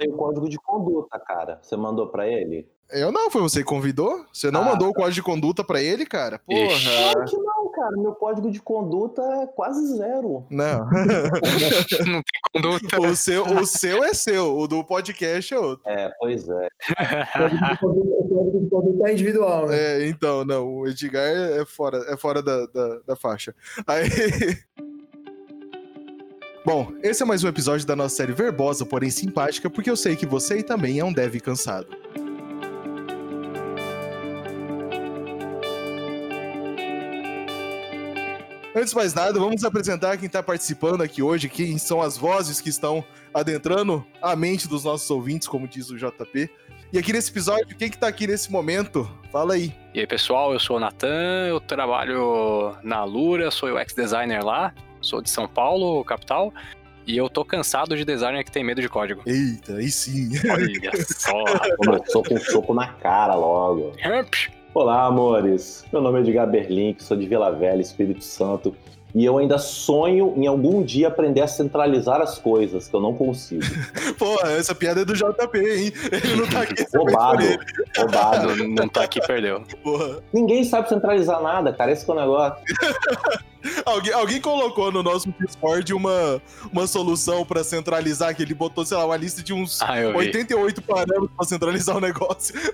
tem o código de conduta, cara. Você mandou pra ele? Eu não, foi você que convidou? Você não Ah, mandou o código de conduta pra ele, cara? Porra. Claro que não, cara. Meu código de conduta é quase zero. Não. Não tem conduta. o, seu, o seu é seu, o do podcast é outro. É, pois é. O código de conduta é individual, né? É, então, não, o Edgar é fora, é fora da, da, da faixa. Aí. Bom, esse é mais um episódio da nossa série verbosa, porém simpática, porque eu sei que você também é um dev cansado. Antes de mais nada, vamos apresentar quem está participando aqui hoje, quem são as vozes que estão adentrando a mente dos nossos ouvintes, como diz o JP. E aqui nesse episódio, quem que tá aqui nesse momento? Fala aí. E aí, pessoal, eu sou o Natan, eu trabalho na Lura, sou UX designer lá, sou de São Paulo, capital, e eu tô cansado de designer que tem medo de código. Eita, aí sim. Olha só. Começou com um soco na cara logo. Olá, amores. Meu nome é Edgar Berlink, sou de Vila Velha, Espírito Santo. E eu ainda sonho em algum dia aprender a centralizar as coisas, que eu não consigo. Porra, essa piada é do JP, hein? Ele não tá aqui. Roubado, roubado. não, não tá aqui, perdeu. Porra. Ninguém sabe centralizar nada, cara. Esse que é o negócio. Alguém, alguém colocou no nosso Discord uma, uma solução pra centralizar, que ele botou, sei lá, uma lista de uns Ah, eu vi. 88 parâmetros pra centralizar o negócio.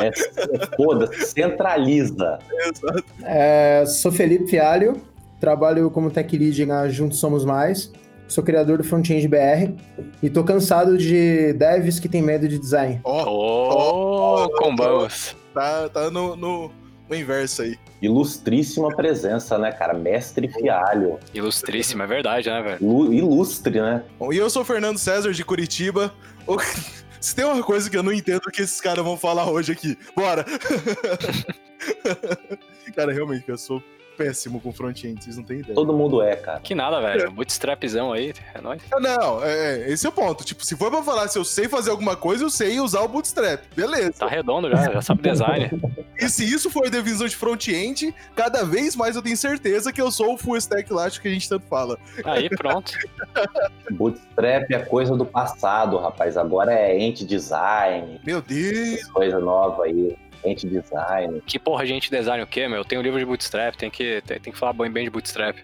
É, é foda-se, centraliza. Exato. É, sou Felipe Fialho, trabalho como tech lead na Juntos Somos Mais, sou criador do Frontend BR e tô cansado de devs que tem medo de design. Ó, Ô, combamos. tá, tá no, no, no inverso aí. Ilustríssima presença, né, cara? Mestre Fialho. Ilustríssimo, é verdade, né, velho? Lu- Ilustre, né? Bom, e eu sou o Fernando César de Curitiba. O- Se tem uma coisa que eu não entendo que esses caras vão falar hoje aqui, bora! cara, realmente, eu sou péssimo com front-end, vocês não têm ideia. Todo mundo é, cara. Que nada, velho. Bootstrapzão aí, é nóis. Não, é, é, esse é o ponto. Tipo, se for pra falar se eu sei fazer alguma coisa, eu sei usar o Bootstrap. Beleza. Tá redondo já, já sabe design. E se isso for divisão de front-end, cada vez mais eu tenho certeza que eu sou o full stack elástico que a gente tanto fala. Aí, pronto. Bootstrap é coisa do passado, rapaz. Agora é ent design, Meu Deus! coisa nova aí. Ent design. Que porra, gente, design o quê, meu? Eu tenho um livro de Bootstrap, tem que, tem, tem que falar bem, bem de Bootstrap.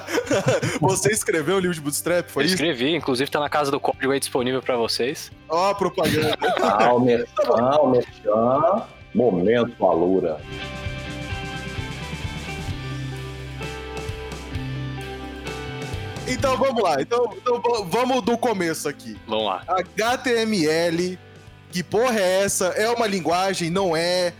Você escreveu o livro de Bootstrap? Foi Eu isso? escrevi, inclusive tá na casa do código aí disponível pra vocês. Ó, a propaganda. Ah, o merchan, o merchan. Momento, Alura. Então vamos lá. Então, então vamos do começo aqui. Vamos lá. HTML, que porra é essa? É uma linguagem? Não é?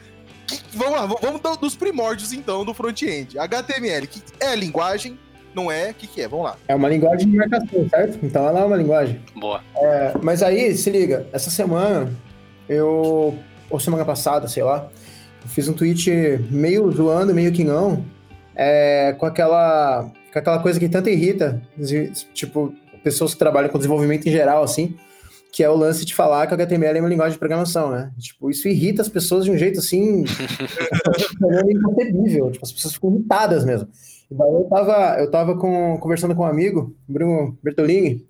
Que- vamos lá, vamos do- dos primórdios então do front-end. HTML, que é linguagem? Não é? O que, que é? Vamos lá. É uma linguagem de marcação, certo? Então ela é uma linguagem. Boa. É, mas aí, se liga, essa semana eu. Ou semana passada, sei lá, eu fiz um tweet meio zoando, meio que não, é, com aquela. Com aquela coisa que tanto irrita, tipo, pessoas que trabalham com desenvolvimento em geral, assim, que é o lance de falar que o HTML é uma linguagem de programação, né? Tipo, isso irrita as pessoas de um jeito assim. inconcebível. Tipo, as pessoas ficam irritadas mesmo. E daí eu tava, eu tava com, conversando com um amigo, Bruno Bertolini.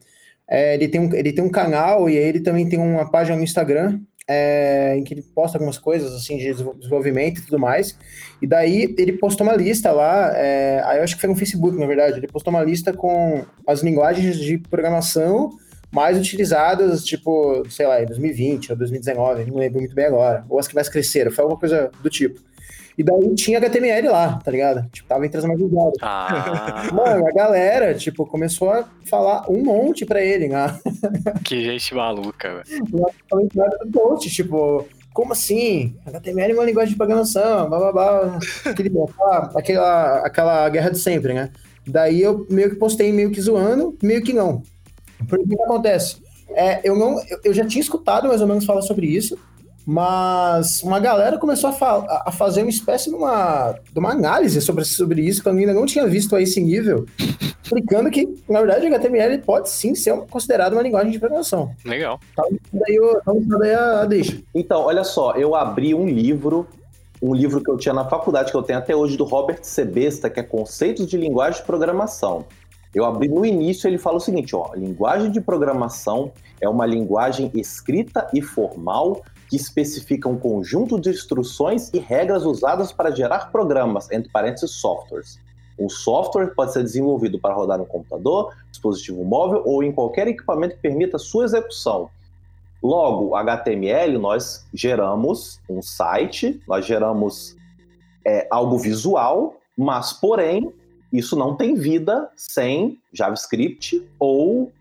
É, ele, tem um, ele tem um canal e ele também tem uma página no Instagram é, em que ele posta algumas coisas assim de desenvol- desenvolvimento e tudo mais. E daí ele postou uma lista lá, é, aí eu acho que foi no Facebook, na verdade. Ele postou uma lista com as linguagens de programação mais utilizadas, tipo, sei lá, em 2020 ou 2019, não lembro muito bem agora. Ou as que mais cresceram, foi alguma coisa do tipo. E daí tinha HTML lá, tá ligado? Tipo, tava entre as mais usadas. Ah, Mano, a galera, tipo, começou a falar um monte pra ele, né? que gente maluca, velho. Do post, tipo, como assim? HTML é uma linguagem de programação, blá blá blá. Aquele, ah, aquela, aquela guerra de sempre, né? Daí eu meio que postei meio que zoando, meio que não. Porque o que acontece? É, eu, não, eu- já tinha escutado mais ou menos falar sobre isso, mas uma galera começou a, fa- a- fazer uma espécie de uma, de uma análise sobre, sobre isso, que eu ainda não tinha visto a esse nível, explicando que, na verdade, o HTML pode sim ser considerado uma linguagem de programação. Legal. Daí, eu, então, daí a, a deixa. Então, olha só, eu abri um livro, um livro que eu tinha na faculdade, que eu tenho até hoje, do Robert Sebesta, que é Conceitos de Linguagem de Programação. Eu abri no início, ele fala o seguinte, ó, linguagem de programação é uma linguagem escrita e formal que especifica um conjunto de instruções e regras usadas para gerar programas, entre parênteses, softwares. Um software pode ser desenvolvido para rodar no computador, dispositivo móvel ou em qualquer equipamento que permita sua execução. Logo, HTML, nós geramos um site, nós geramos é, algo visual, mas, porém, isso não tem vida sem JavaScript ou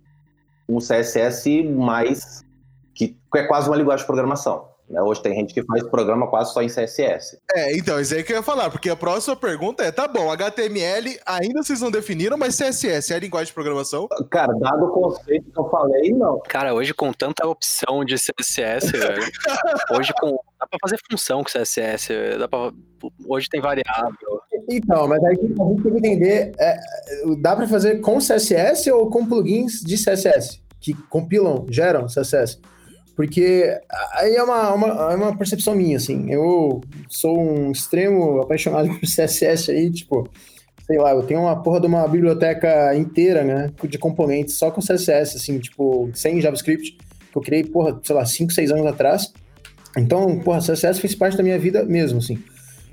um CSS mais. que é quase uma linguagem de programação. Né? Hoje tem gente que faz programa quase só em CSS. É, então, isso aí que eu ia falar, porque a próxima pergunta é: tá bom, HTML ainda vocês não definiram, mas CSS é a linguagem de programação? Cara, dado o conceito que eu falei, não. Cara, hoje com tanta opção de CSS, velho. Hoje com. Dá pra fazer função com CSS, dá pra, hoje tem variável. Então, mas aí a gente tem que entender: é, dá pra fazer com CSS ou com plugins de CSS? Que compilam, geram CSS? Porque aí é uma, uma, é uma percepção minha, assim. Eu sou um extremo apaixonado por CSS aí, tipo, sei lá, eu tenho uma porra de uma biblioteca inteira, né, de componentes só com CSS, assim, tipo, sem JavaScript, que eu criei, porra, sei lá, 5, 6 anos atrás. Então, porra, CSS fez parte da minha vida mesmo, assim.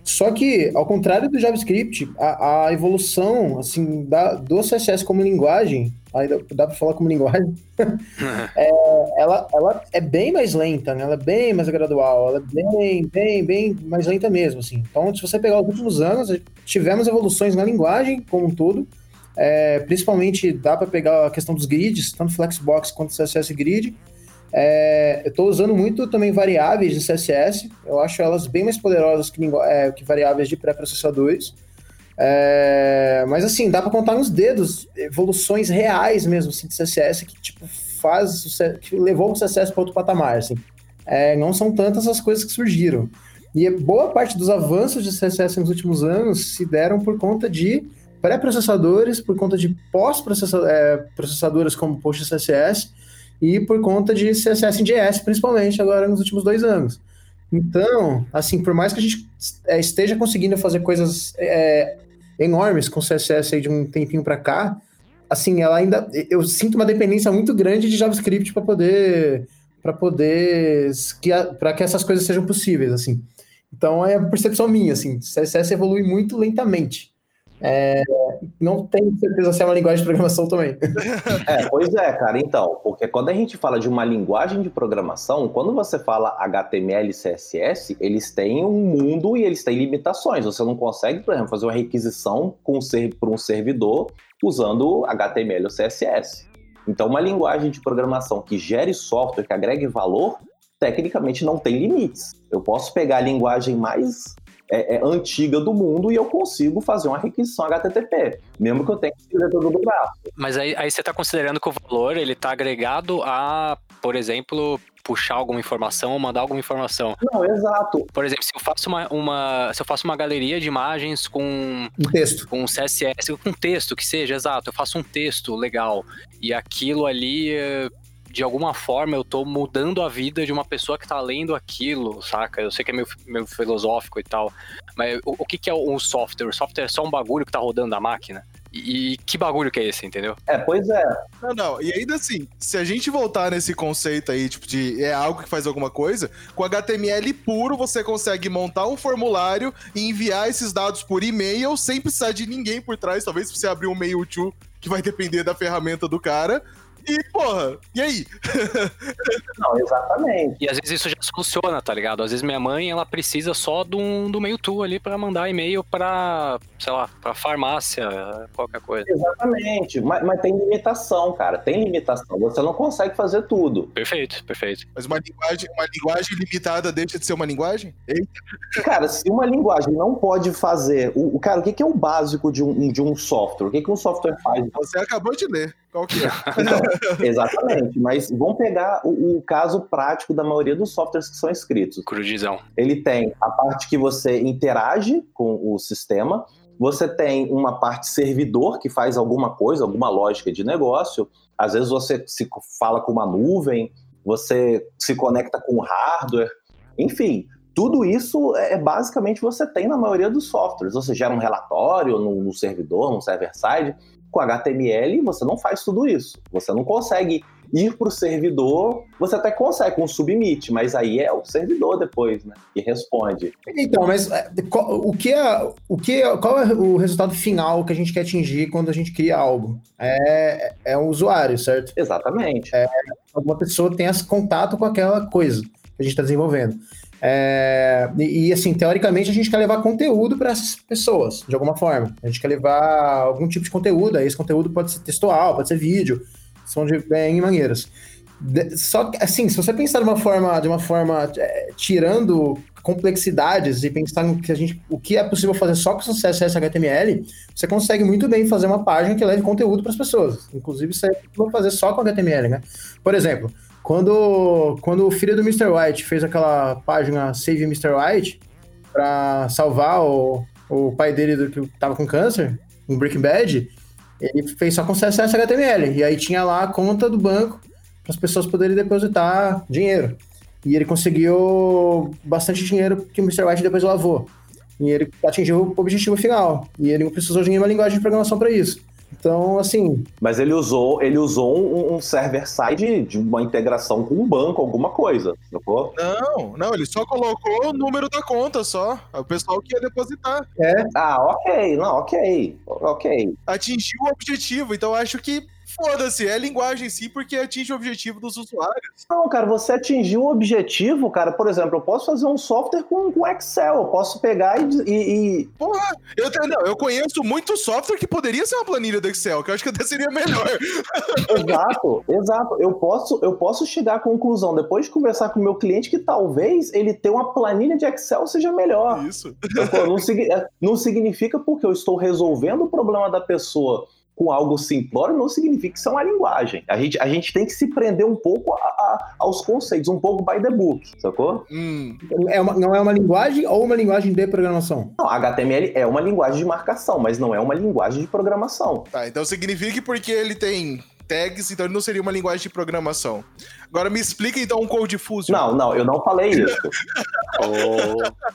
Só que, ao contrário do JavaScript, a, a evolução, assim, da, do CSS como linguagem ainda dá para falar como linguagem, é, ela, ela é bem mais lenta, né? Ela é bem mais gradual, ela é bem, bem, bem mais lenta mesmo, assim. Então, se você pegar os últimos anos, tivemos evoluções na linguagem como um todo, é, principalmente dá para pegar a questão dos grids, tanto Flexbox quanto CSS Grid. É, eu estou usando muito também variáveis de CSS, eu acho elas bem mais poderosas que, é, que variáveis de pré-processadores. É, mas assim, dá para contar nos dedos evoluções reais mesmo assim, de CSS que tipo faz que levou o CSS para outro patamar, assim. É, não são tantas as coisas que surgiram. E boa parte dos avanços de CSS nos últimos anos se deram por conta de pré-processadores, por conta de pós-processadores é, como PostCSS e por conta de CSS em JS, principalmente agora nos últimos dois anos. Então, assim, por mais que a gente é, esteja conseguindo fazer coisas é, enormes com CSS aí de um tempinho para cá, assim, ela ainda eu sinto uma dependência muito grande de JavaScript para poder para poder que para que essas coisas sejam possíveis, assim. Então é a percepção minha, assim, CSS evolui muito lentamente. É, não tenho certeza se é uma linguagem de programação também. É, pois é, cara. Então, porque quando a gente fala de uma linguagem de programação, quando você fala HTML e CSS, eles têm um mundo e eles têm limitações. Você não consegue, por exemplo, fazer uma requisição para um servidor usando HTML ou CSS. Então, uma linguagem de programação que gere software, que agregue valor, tecnicamente não tem limites. Eu posso pegar a linguagem mais é, é, antiga do mundo e eu consigo fazer uma requisição HTTP, mesmo que eu tenha que escrever todo o braço. Mas aí, aí você está considerando que o valor ele está agregado a, por exemplo, puxar alguma informação ou mandar alguma informação. Não, exato. Por exemplo, se eu faço uma, uma, se eu faço uma galeria de imagens com um texto, com CSS, com texto que seja, exato, eu faço um texto legal e aquilo ali eh, de alguma forma eu tô mudando a vida de uma pessoa que tá lendo aquilo, saca? Eu sei que é meio, meio filosófico e tal, mas o, o que, que é um software? O software é só um bagulho que tá rodando na máquina? E, e, que bagulho que é esse, entendeu? É, pois é. Não, não, e ainda assim, se a gente voltar nesse conceito aí, tipo, de é algo que faz alguma coisa, com HTML puro você consegue montar um formulário e enviar esses dados por e-mail sem precisar de ninguém por trás. Talvez você abrir um mail to que vai depender da ferramenta do cara, e, porra, e aí? Não, exatamente. E às vezes isso já funciona, tá ligado? Às vezes minha mãe, ela precisa só do, do Mewtwo ali para mandar e-mail pra, sei lá, pra farmácia, qualquer coisa. Exatamente. Mas, mas tem limitação, cara. Tem limitação. Você não consegue fazer tudo. Perfeito, perfeito. Mas uma linguagem, uma linguagem limitada deixa de ser uma linguagem? Eita. Cara, se uma linguagem não pode fazer. O, cara, o que, que é o básico de um, de um software? O que, que um software faz? Você acabou de ler. Qual que é? Então, exatamente, mas vamos pegar o, o, caso prático da maioria dos softwares que são escritos. Crudizão. Ele tem a parte que você interage com o sistema, você tem uma parte servidor que faz alguma coisa, alguma lógica de negócio. Às vezes você se fala com uma nuvem, você se conecta com o hardware, enfim. Tudo isso é, é basicamente você tem na maioria dos softwares. Você gera um relatório no, no servidor, no server-side, com HTML você não faz tudo isso. Você não consegue ir para o servidor, você até consegue com um submit, mas aí é o servidor depois, né? Que responde. Então, mas é, o que é, o que é, qual é o resultado final que a gente quer atingir quando a gente cria algo? É, é o usuário, certo? Exatamente. É, alguma pessoa tenha contato com aquela coisa que a gente está desenvolvendo. É, e, assim, teoricamente, a gente quer levar conteúdo para essas pessoas, de alguma forma. A gente quer levar algum tipo de conteúdo, aí esse conteúdo pode ser textual, pode ser vídeo, são de N maneiras. Só que, assim, se você pensar de uma forma, de uma forma é, tirando complexidades e pensar no que a gente, o que é possível fazer só com CSS HTML, você consegue muito bem fazer uma página que leve conteúdo para as pessoas. Inclusive, você pode fazer só com HTML, né? Por exemplo, quando, quando o filho do Mr. White fez aquela página Save Mr. White para salvar o, o pai dele do que tava com câncer, em Breaking Bad, ele fez só com CSS HTML. E aí tinha lá a conta do banco para as pessoas poderem depositar dinheiro. E ele conseguiu bastante dinheiro que o Mr. White depois lavou. E ele atingiu o objetivo final. E ele não precisou de nenhuma linguagem de programação para isso. Então, assim. Mas ele usou, ele usou um, um server-side de uma integração com um banco, alguma coisa, não Não, não, ele só colocou o número da conta só. O pessoal que ia depositar. É. Ah, ok, não, ok. Ok. Atingiu o objetivo, então acho que foda-se, é linguagem sim, porque atinge o objetivo dos usuários. Não, cara, você atingiu o objetivo, cara. Por exemplo, eu posso fazer um software com, com Excel, eu posso pegar e. e, e... Porra, eu, não, eu conheço muito software que poderia ser uma planilha do Excel, que eu acho que até seria melhor. exato, exato. Eu posso, eu posso chegar à conclusão, depois de conversar com o meu cliente, que talvez ele ter uma planilha de Excel seja melhor. Isso. Então, não, não significa porque eu estou resolvendo o problema da pessoa com algo simplório não significa que isso é uma linguagem. A gente, a gente tem que se prender um pouco a, a, aos conceitos, um pouco by the book, sacou? Hum. É uma, não é uma linguagem ou uma linguagem de programação? Não, HTML é uma linguagem de marcação, mas não é uma linguagem de programação. Tá, então significa que porque ele tem tags, então ele não seria uma linguagem de programação. Agora me explica então o Code Fusion. Não, não, eu não falei isso.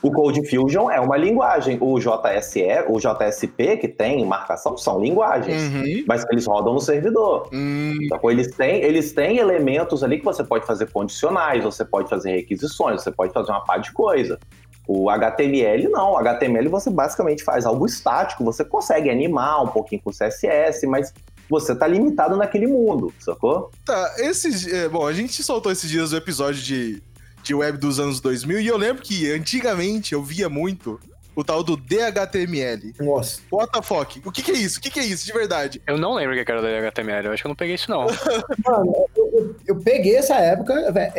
o, o Code Fusion é uma linguagem. O JSE, o JSP, que tem marcação, são linguagens. Uhum. Mas eles rodam no servidor. Uhum. Então, eles têm, eles têm elementos ali que você pode fazer condicionais, você pode fazer requisições, você pode fazer uma par de coisa. O HTML não, o HTML você basicamente faz algo estático, você consegue animar um pouquinho com CSS, mas você tá limitado naquele mundo, sacou? Tá, esses. É, bom, a gente soltou esses dias o episódio de, de web dos anos 2000 e eu lembro que antigamente eu via muito o tal do DHTML. Nossa. What O que, que, é isso? O que, que, é isso, de verdade? Eu não lembro o que era o DHTML, eu acho que eu não peguei isso, não. Mano, eu, eu, eu, peguei essa época, véio,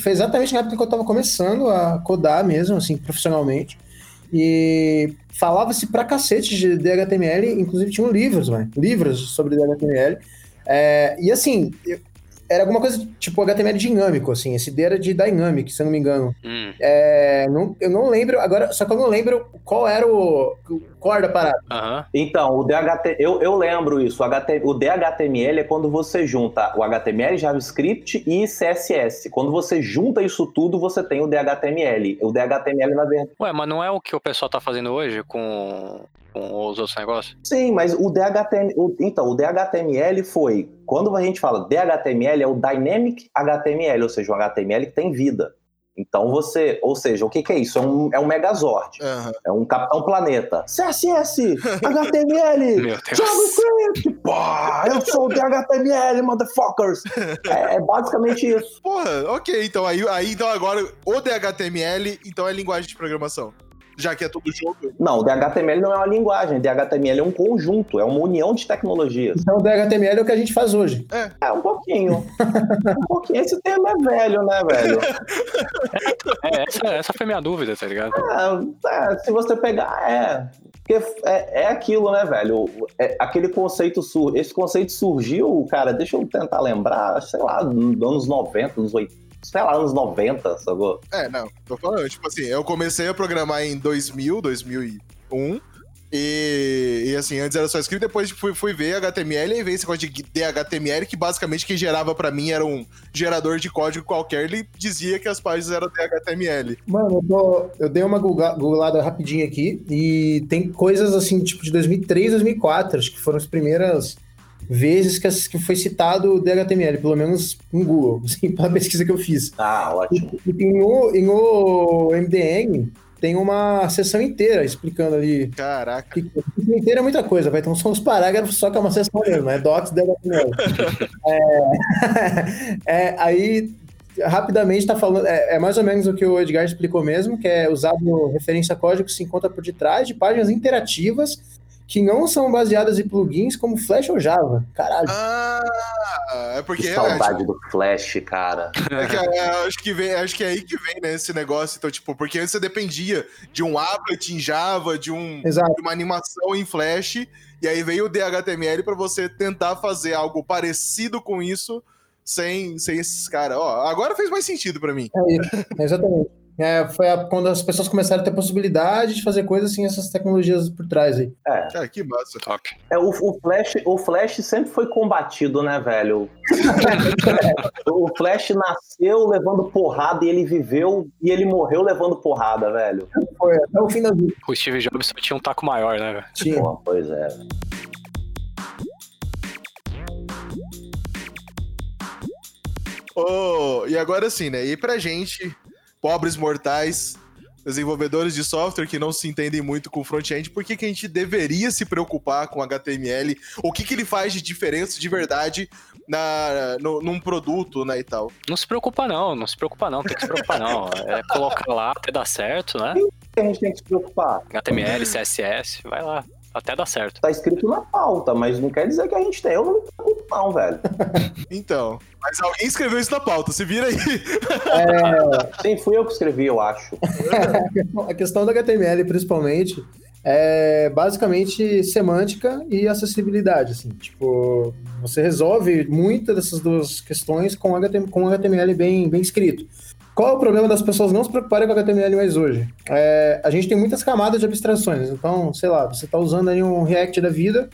foi exatamente na época que eu tava começando a codar mesmo, assim, profissionalmente. E falava-se pra cacete de DHTML, inclusive tinham livros, mano, livros sobre DHTML. É, e assim, era alguma coisa tipo HTML dinâmico, assim. Esse D era de Dynamic, se eu não me engano. Hum. É, não, eu não lembro, agora, só que eu não lembro qual era o. Qual era a parada. Uhum. Então, o DHT, eu, eu lembro isso. O, HT, o DHTML é quando você junta o HTML, JavaScript e CSS. Quando você junta isso tudo, você tem o DHTML. O DHTML, na verdade. Ué, mas não é o que o pessoal tá fazendo hoje com com os outros negócios? Sim, mas o DHTML. O, então, o DHTML foi. Quando a gente fala DHTML, é o Dynamic HTML, ou seja, um HTML que tem vida. Então você, ou seja, o que, que é isso? É um, é um Megazord, uhum. é um Capitão Planeta. CSS, HTML, JavaScript, pá, eu sou o DHTML, motherfuckers. É, é, basicamente isso. Porra, ok, então aí, aí então agora o DHTML então é linguagem de programação já que é tudo junto? Não, o DHTML não é uma linguagem, o DHTML é um conjunto, é uma união de tecnologias. Então o DHTML é o que a gente faz hoje. É, é um pouquinho. um pouquinho. Esse termo é velho, né, velho? É, essa, essa foi minha dúvida, tá ligado? É, é, se você pegar, é. Porque é, é aquilo, né, velho? É, aquele conceito, sur... esse conceito surgiu, cara, deixa eu tentar lembrar, sei lá, nos anos 90, nos 80 sei lá, anos 90, sacou? É, não, tô falando, tipo assim, eu comecei a programar em 2000, 2001, e, e, assim, antes era só escrito, depois fui, fui ver HTML e veio esse código de DHTML, que basicamente quem gerava para mim era um gerador de código qualquer, ele dizia que as páginas eram DHTML. Mano, eu, tô, eu dei uma googlada rapidinho aqui e tem coisas assim, tipo de 2003, 2004, acho que foram as primeiras vezes que, que foi citado o DHTML, pelo menos no Google, assim, pela pesquisa que eu fiz. Ah, ótimo. E, e no, e no MDN tem uma sessão inteira explicando ali. Caraca. Que, inteira é muita coisa, vai. Então são os parágrafos, só que é uma sessão mesmo, é docs DHTML. é, é, aí rapidamente está falando, é, é, mais ou menos o que o Edgar explicou mesmo, que é usado referência código que se encontra por detrás de páginas interativas que não são baseadas em plugins como Flash ou Java. Caralho. Ah, é porque que saudade do Flash, cara. É que, é, acho, que vem, acho que é aí que vem né, esse negócio. Então, tipo, porque antes você dependia de um applet em Java, de, um, de uma animação em Flash, e aí veio o DHTML para você tentar fazer algo parecido com isso sem, sem esses caras. Ó, agora fez mais sentido para mim. É isso, exatamente. É, foi a, quando as pessoas começaram a ter possibilidade de fazer coisas sem essas tecnologias por trás aí. É. Cara, que massa. Top. É, o, o, Flash, o Flash sempre foi combatido, né, velho? o Flash nasceu levando porrada e ele viveu e ele morreu levando porrada, velho. Foi até o fim da vida. O Steve Jobs só tinha um taco maior, né, velho? Tinha. Pô, pois é. Oh, e agora sim, né? E pra gente, pobres mortais, desenvolvedores de software que não se entendem muito com front-end, por que, que a gente deveria se preocupar com HTML? O que, que ele faz de diferença de verdade na, no, num produto, né, e tal? Não se preocupa não, não se preocupa não, tem que se preocupar não. É colocar lá até dar certo, né? que a gente tem que se preocupar? HTML, CSS, vai lá. Até dá certo. Tá escrito na pauta, mas não quer dizer que a gente tem. Eu não me preocupo, não, velho. então. Mas alguém escreveu isso na pauta, se vira aí. É... Sim, fui eu que escrevi, eu acho. a questão do HTML, principalmente, é basicamente semântica e acessibilidade, assim. Tipo, você resolve muitas dessas duas questões com HTML, com HTML bem, bem escrito. Qual é o problema das pessoas não se preocuparem com HTML mais hoje? É, a gente tem muitas camadas de abstrações. Então, sei lá, você está usando aí um React da vida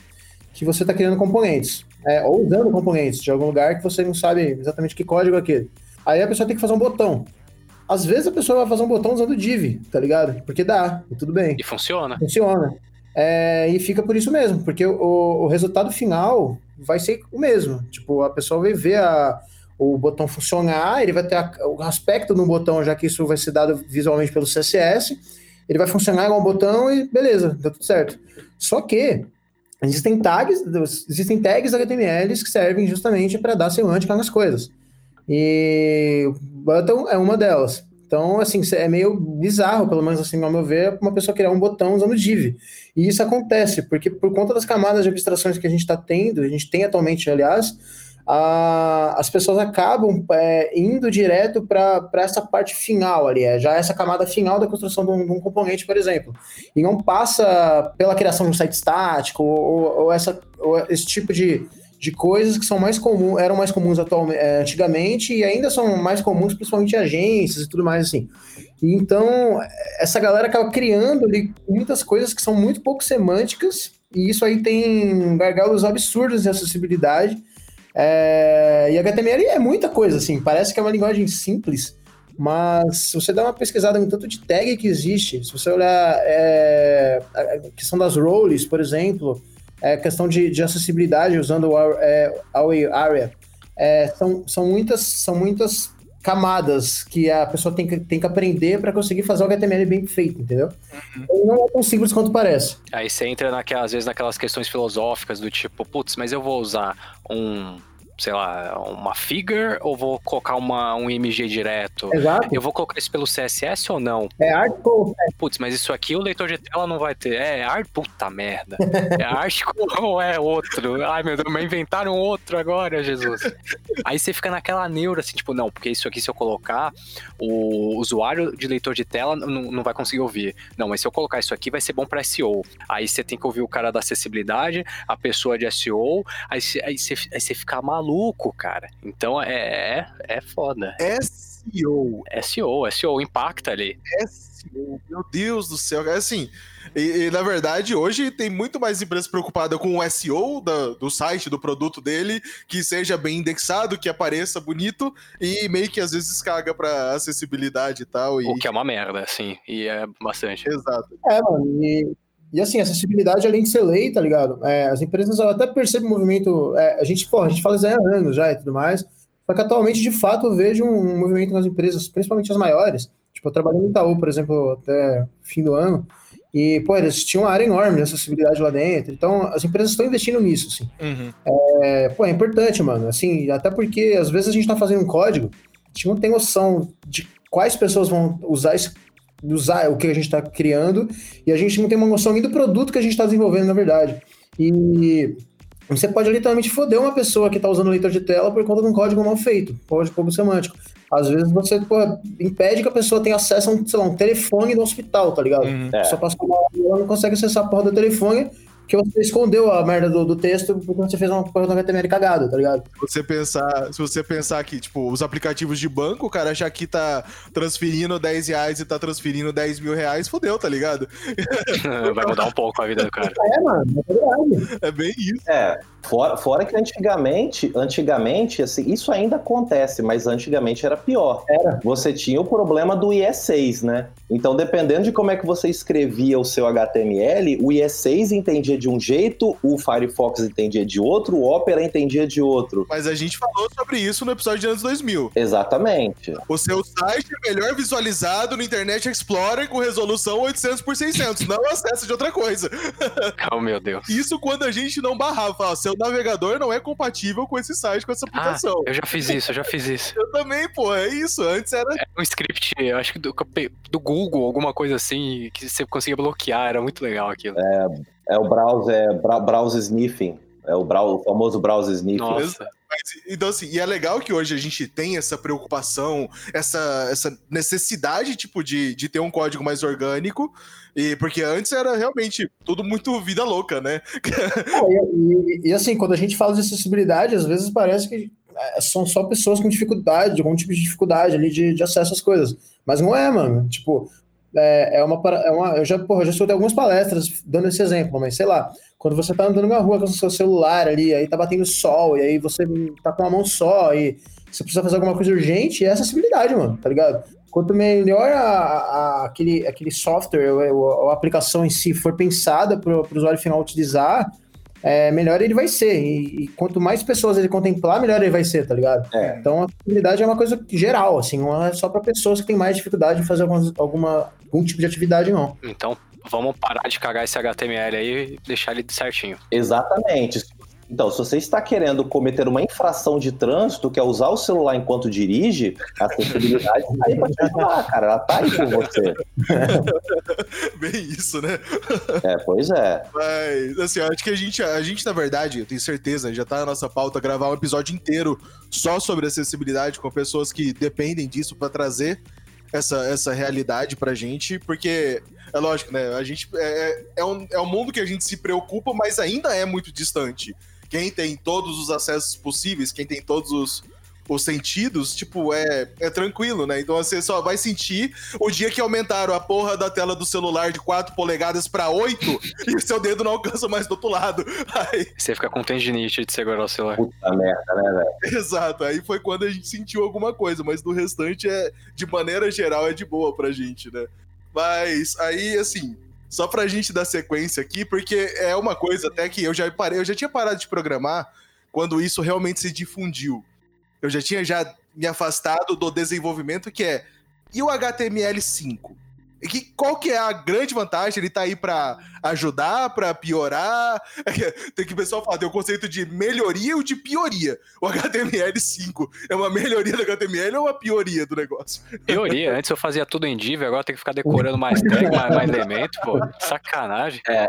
que você está criando componentes. É, ou usando componentes de algum lugar que você não sabe exatamente que código é aquele. Aí a pessoa tem que fazer um botão. Às vezes a pessoa vai fazer um botão usando div, tá ligado? Porque dá, e tudo bem. E funciona. Funciona. É, e fica por isso mesmo, porque o, o resultado final vai ser o mesmo. Tipo, a pessoa vai ver a, o botão funcionar, ele vai ter o aspecto do botão, já que isso vai ser dado visualmente pelo CSS, ele vai funcionar igual um botão e beleza, deu tudo certo. Só que existem tags, existem tags HTMLs que servem justamente para dar semântica nas coisas. E button é uma delas. Então, assim, é meio bizarro, pelo menos assim, ao meu ver, uma pessoa criar um botão usando div. E isso acontece, porque por conta das camadas de abstrações que a gente está tendo, a gente tem atualmente, aliás, a, as pessoas acabam é, indo direto para essa parte final ali, é, já essa camada final da construção de um, de um, componente, por exemplo. E não passa pela criação de um site estático ou, ou, essa, ou esse tipo de, de coisas que são mais comuns, eram mais comuns atualmente, é, antigamente e ainda são mais comuns, principalmente agências e tudo mais assim. Então, essa galera acaba criando ali muitas coisas que são muito pouco semânticas, e isso aí tem gargalos absurdos de acessibilidade é, e HTML é muita coisa, assim, parece que é uma linguagem simples, mas se você dá uma pesquisada no tanto de tag que existe, se você olhar é, a questão das roles, por exemplo, é, questão de, de acessibilidade usando o é, Area, é, são, são, muitas, são muitas camadas que a pessoa tem que, tem que aprender para conseguir fazer o HTML bem feito, entendeu? Uhum. Não é tão simples quanto parece. Aí você entra, naquelas, às vezes, naquelas questões filosóficas do tipo, putz, mas eu vou usar um sei lá, uma figure ou vou colocar uma, um img direto? Exato. Eu vou colocar isso pelo CSS ou não? É article. Putz, mas isso aqui o leitor de tela não vai ter. É art, puta merda. É article ou é outro? Ai, meu Deus, mas inventaram outro agora, Jesus. Aí você fica naquela neura, assim, tipo, não, porque isso aqui se eu colocar, o usuário de leitor de tela não, não vai conseguir ouvir. Não, mas se eu colocar isso aqui, vai ser bom para SEO. Aí você tem que ouvir o cara da acessibilidade, a pessoa de SEO, aí você, aí você, aí você fica maluco maluco, cara. Então é, é, é foda. SEO. SEO, SEO, impacta ali. SEO, meu Deus do céu. É assim, e, e, na verdade, hoje tem muito mais empresas preocupadas com o SEO da, do site, do produto dele, que seja bem indexado, que apareça bonito, e meio que às vezes caga pra acessibilidade e tal. E... O que é uma merda, sim, e é bastante. Exato. É, mano, e e assim, acessibilidade além de ser lei, tá ligado? É, as empresas até percebem o movimento. É, a gente, pô, a gente fala isso há anos já e tudo mais. Só que atualmente, de fato, eu vejo um movimento nas empresas, principalmente as maiores. Tipo, eu trabalhei no Itaú, por exemplo, até fim do ano. E, pô, eles tinham uma área enorme de acessibilidade lá dentro. Então, as empresas estão investindo nisso, assim. Uhum. É, pô, é importante, mano. Assim, até porque, às vezes, a gente tá fazendo um código, a gente não tem noção de quais pessoas vão usar esse usar o que a gente está criando e a gente não tem uma noção nem do produto que a gente está desenvolvendo, na verdade. E você pode literalmente foder uma pessoa que está usando leitor de tela por conta de um código mal feito, código semântico. Às vezes você pô, impede que a pessoa tenha acesso a um, sei lá, um telefone no hospital, tá ligado? Uhum. É. Só passa uma ela não consegue acessar a porra do telefone que você escondeu a merda do, do texto porque você fez uma coisa no HTML cagada, tá ligado? Se você pensar, se você pensar que, tipo, os aplicativos de banco, o cara já que tá transferindo 10 reais e tá transferindo 10 mil reais, fodeu, tá ligado? Vai mudar um pouco a vida do cara. É, mano, é verdade. É bem isso. É, fora, fora que antigamente, antigamente, assim, isso ainda acontece, mas antigamente era pior. Era. Você tinha o problema do IE6, né? Então, dependendo de como é que você escrevia o seu HTML, o IE6 entendia de um jeito, o Firefox entendia de outro, o Opera entendia de outro. Mas a gente falou sobre isso no episódio de anos 2000. Exatamente. O seu site é melhor visualizado no Internet Explorer com resolução 800 por 600, não acesso de outra coisa. Oh, meu Deus. Isso quando a gente não barrava, falava, seu navegador não é compatível com esse site, com essa ah, aplicação. Ah, eu já fiz isso, eu já fiz isso. eu também, pô, é isso. Antes era... É um script, eu acho que do, do Google, alguma coisa assim, que você conseguia bloquear, era muito legal aquilo. É, é o browser, é browser sniffing. É o, browser, o famoso browser sniffing. Nossa. Mas, então, assim, e é legal que hoje a gente tem essa preocupação, essa, essa necessidade, tipo, de, de ter um código mais orgânico, e porque antes era realmente tudo muito vida louca, né? É, e, e, assim, quando a gente fala de acessibilidade, às vezes parece que é, são só pessoas com dificuldade, algum tipo de dificuldade ali de, de acesso às coisas. Mas não é, mano. Tipo, é, é, uma, é uma. Eu já, porra, já escutei algumas palestras dando esse exemplo, mas sei lá, quando você tá andando na rua com o seu celular ali, aí tá batendo sol, e aí você tá com a mão só, e você precisa fazer alguma coisa urgente, é acessibilidade, mano, tá ligado? Quanto melhor a, a, aquele, aquele software ou a, a aplicação em si for pensada para o usuário final utilizar, é, melhor ele vai ser. E, e, quanto mais pessoas ele contemplar, melhor ele vai ser, tá ligado? É. Então a acessibilidade é uma coisa geral, assim, não é só para pessoas que têm mais dificuldade de fazer alguma, alguma, algum tipo de atividade, não. Então vamos parar de cagar esse HTML aí e deixar ele certinho. Exatamente. Então, se você está querendo cometer uma infração de trânsito, que é usar o celular enquanto dirige, a acessibilidade está aí para te ajudar, cara. Ela está aí com você. Bem isso, né? É, pois é. Mas, assim, acho que a gente, a gente, na verdade, eu tenho certeza, já está na nossa pauta gravar um episódio inteiro só sobre acessibilidade com pessoas que dependem disso para trazer essa, essa realidade pra gente, porque é lógico, né? A gente é, é, é um, é um mundo que a gente se preocupa, mas ainda é muito distante quem tem todos os acessos possíveis, quem tem todos os, os sentidos, tipo, é, é tranquilo, né? Então você só vai sentir o dia que aumentaram a porra da tela do celular de 4 polegadas para 8 e o seu dedo não alcança mais do outro lado. Aí... Você fica com tendinite de segurar o celular. Puta merda, né, velho? Exato, aí foi quando a gente sentiu alguma coisa, mas do restante é, de maneira geral, é de boa pra gente, né? Mas aí, assim, só pra gente dar sequência aqui, porque é uma coisa até que eu já parei, eu já tinha parado de programar quando isso realmente se difundiu. Eu já tinha já me afastado do desenvolvimento que é e o HTML5? Que, qual que é a grande vantagem? Ele tá aí para ajudar, para piorar? Tem que o pessoal falar, tem o conceito de melhoria ou de pioria. O HTML5 é uma melhoria do HTML ou uma pioria do negócio? Pioria. Antes eu fazia tudo em div, agora tem que ficar decorando mais tag, mais, mais elemento, pô. Sacanagem. É,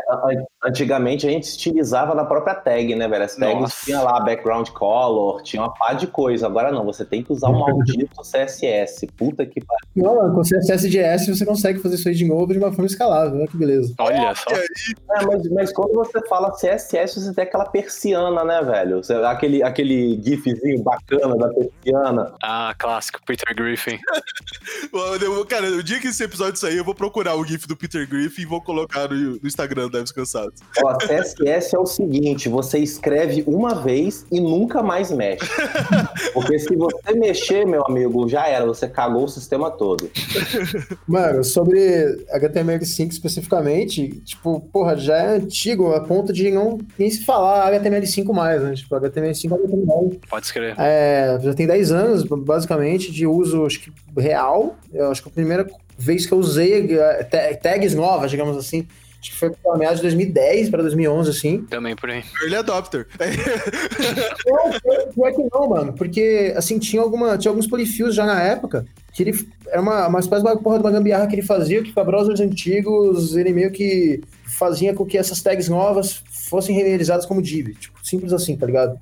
antigamente a gente estilizava na própria tag, né, velho? As tags Nossa. tinha lá background color, tinha uma pá de coisa. Agora não, você tem que usar um maldito CSS. Puta que pariu. Não, com CSS JS você consegue consegue fazer isso aí de novo de uma forma escalável. Olha que beleza. Olha só. É, mas, mas, quando você fala CSS, você tem aquela persiana, né, velho? Aquele, aquele gifzinho bacana da persiana. Ah, clássico, Peter Griffin. Cara, o dia que esse episódio sair, eu vou procurar o gif do Peter Griffin e vou colocar no, no Instagram da Descansados. Ó, CSS é o seguinte, você escreve uma vez e nunca mais mexe. Porque se você mexer, meu amigo, já era, você cagou o sistema todo. Mano, sobre sobre HTML5 especificamente, tipo, porra, já é antigo a ponto de não nem se falar HTML5 mais, né? Tipo, HTML5 é HTML. Pode escrever. É, já tem 10 anos, basicamente, de uso, acho que real. Eu acho que a primeira vez que eu usei é, tags novas, digamos assim, Acho que foi para meados de 2010 para 2011, assim. Também por aí. Early adopter. não, é que não, mano. Porque, assim, tinha, alguma, tinha alguns polyfills já na época que ele era uma, uma espécie de porra de uma gambiarra que ele fazia, que para browsers antigos ele meio que fazia com que essas tags novas fossem realizadas como div. Tipo, simples assim, tá ligado?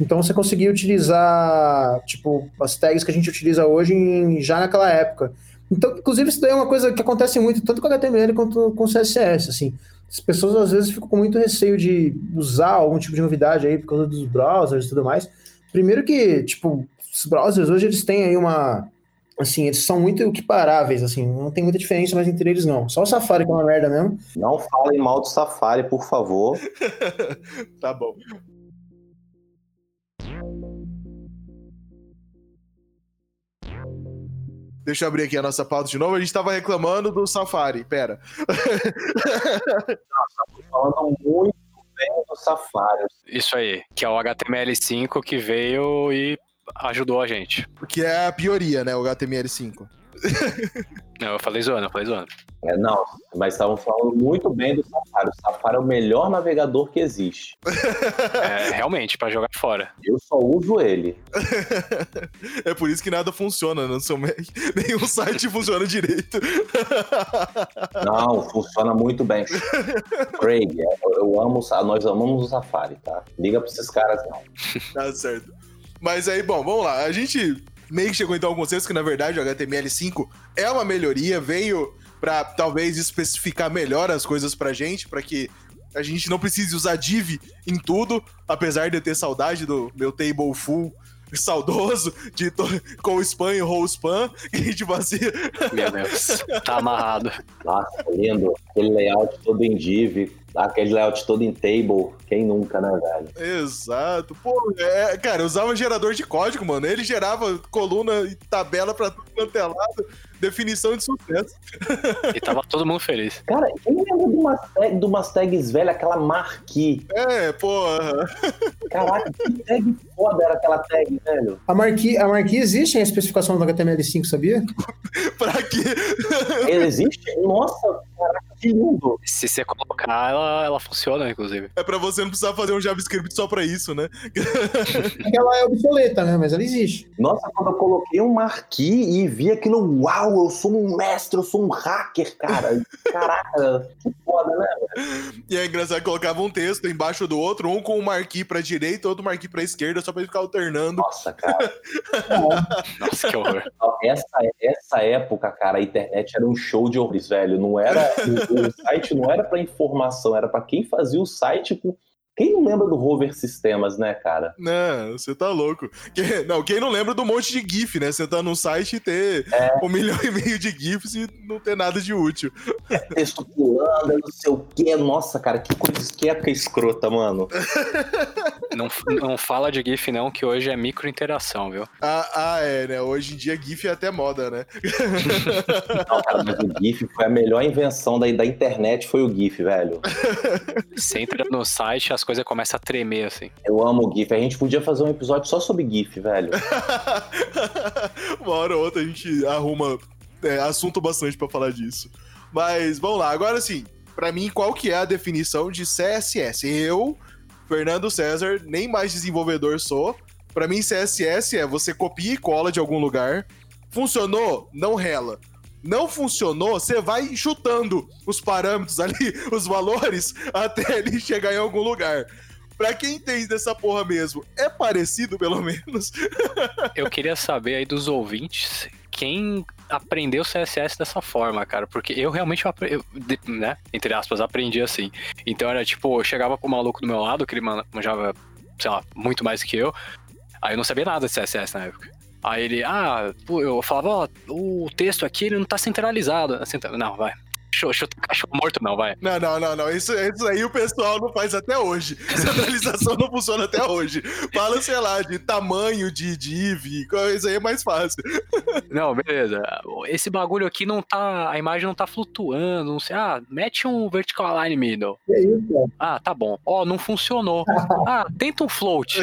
Então você conseguia utilizar, tipo, as tags que a gente utiliza hoje em, já naquela época. Então, inclusive, isso daí é uma coisa que acontece muito, tanto com HTML quanto com CSS, assim. As pessoas, às vezes, ficam com muito receio de usar algum tipo de novidade aí por causa dos browsers e tudo mais. Primeiro que, tipo, os browsers hoje, eles têm aí uma... Assim, eles são muito equiparáveis, assim, não tem muita diferença mais entre eles, não. Só o Safari que é uma merda mesmo. Não falem mal do Safari, por favor. tá bom. Deixa eu abrir aqui a nossa pauta de novo. A gente estava reclamando do Safari. Pera. Nossa, falando muito bem do Safari. Isso aí, que é o HTML5 que veio e ajudou a gente. Que é a pioria, né? O HTML5. Não, eu falei zoando, eu falei zoando. É, não, mas estavam falando muito bem do Safari. O Safari é o melhor navegador que existe. É, realmente, para jogar fora. Eu só uso ele. É por isso que nada funciona no seu Mac. Nenhum site funciona direito. Não, funciona muito bem. Craig, eu amo, nós amamos o Safari, tá? Liga pra esses caras, não. Tá certo. Mas aí, bom, vamos lá. A gente meio que chegou então ao consenso que, na verdade, o HTML5 é uma melhoria, veio para talvez especificar melhor as coisas pra gente, para que a gente não precise usar div em tudo, apesar de eu ter saudade do meu table full saudoso de com o spam e roll spam que a gente fazia. Meu Deus, tá amarrado. Nossa, lindo. Aquele layout todo em div, aquele layout todo em table. Quem nunca, né, velho? Exato. Pô, é, cara, eu usava gerador de código, mano. Ele gerava coluna e tabela pra tudo quanto é lado definição de sucesso. E tava todo mundo feliz. Cara, quem lembra de umas, tag, de umas tags velhas, aquela marquee? É, porra. Caraca, que tag foda era aquela tag, velho. A marquee, a marquee existe em especificação do HTML5, sabia? pra quê? Ele existe? Nossa, caraca, lindo. Se você colocar, ela, ela funciona, inclusive. É pra você não precisar fazer um JavaScript só pra isso, né? ela é obsoleta, né? Mas ela existe. Nossa, quando eu coloquei um marquee e vi aquilo, uau, eu sou um mestre, eu sou um hacker, cara. Caraca, que foda, né? E é engraçado colocava um texto embaixo do outro, um com o marquee pra direita, outro marquee pra esquerda, só pra ele ficar alternando. Nossa, cara. Nossa, que horror. Essa, essa época, cara, a internet era um show de horrores, velho. Não era. o, site não era pra informação, era pra quem fazia o site com quem não lembra do Rover Sistemas, né, cara? Não, você tá louco. Quem, não, quem não lembra do monte de GIF, né? Você tá num site e ter é. um milhão e meio de GIFs e não ter nada de útil. É texto pulando, não sei o quê. Nossa, cara, que coisa que época escrota, mano. Não, não fala de GIF, não, que hoje é microinteração, viu? Ah, ah, é, né? Hoje em dia GIF é até moda, né? Não, cara, mas o GIF foi a melhor invenção da, da internet, foi o GIF, velho. Você entra no site, as coisas começam a tremer, assim. Eu amo o GIF. A gente podia fazer um episódio só sobre GIF, velho. Uma hora ou outra a gente arruma é, assunto bastante para falar disso. Mas vamos lá, agora sim. Para mim, qual que é a definição de CSS? Eu, Fernando César, nem mais desenvolvedor sou. Para mim, CSS é você copia e cola de algum lugar. Funcionou? Não rela não funcionou, você vai chutando os parâmetros ali, os valores, até ele chegar em algum lugar. Pra quem entende dessa porra mesmo, é parecido pelo menos? Eu queria saber aí dos ouvintes quem aprendeu CSS dessa forma, cara, porque eu realmente, eu, né, entre aspas, aprendi assim. Então era tipo, eu chegava com o maluco do meu lado, que ele manjava, sei lá, muito mais que eu, aí eu não sabia nada de CSS na época. Aí ele, ah, eu falava, ó, o texto aqui ele não tá centralizado. Não, vai. Chutar cachorro morto, não, vai. Não, não, não, não. Isso, isso aí o pessoal não faz até hoje. Centralização não funciona até hoje. Fala, sei lá, de tamanho de div, isso aí é mais fácil. Não, beleza. Esse bagulho aqui não tá. A imagem não tá flutuando. Não sei. Ah, mete um vertical align middle. É isso, Ah, tá bom. Ó, não funcionou. Ah, tenta um float.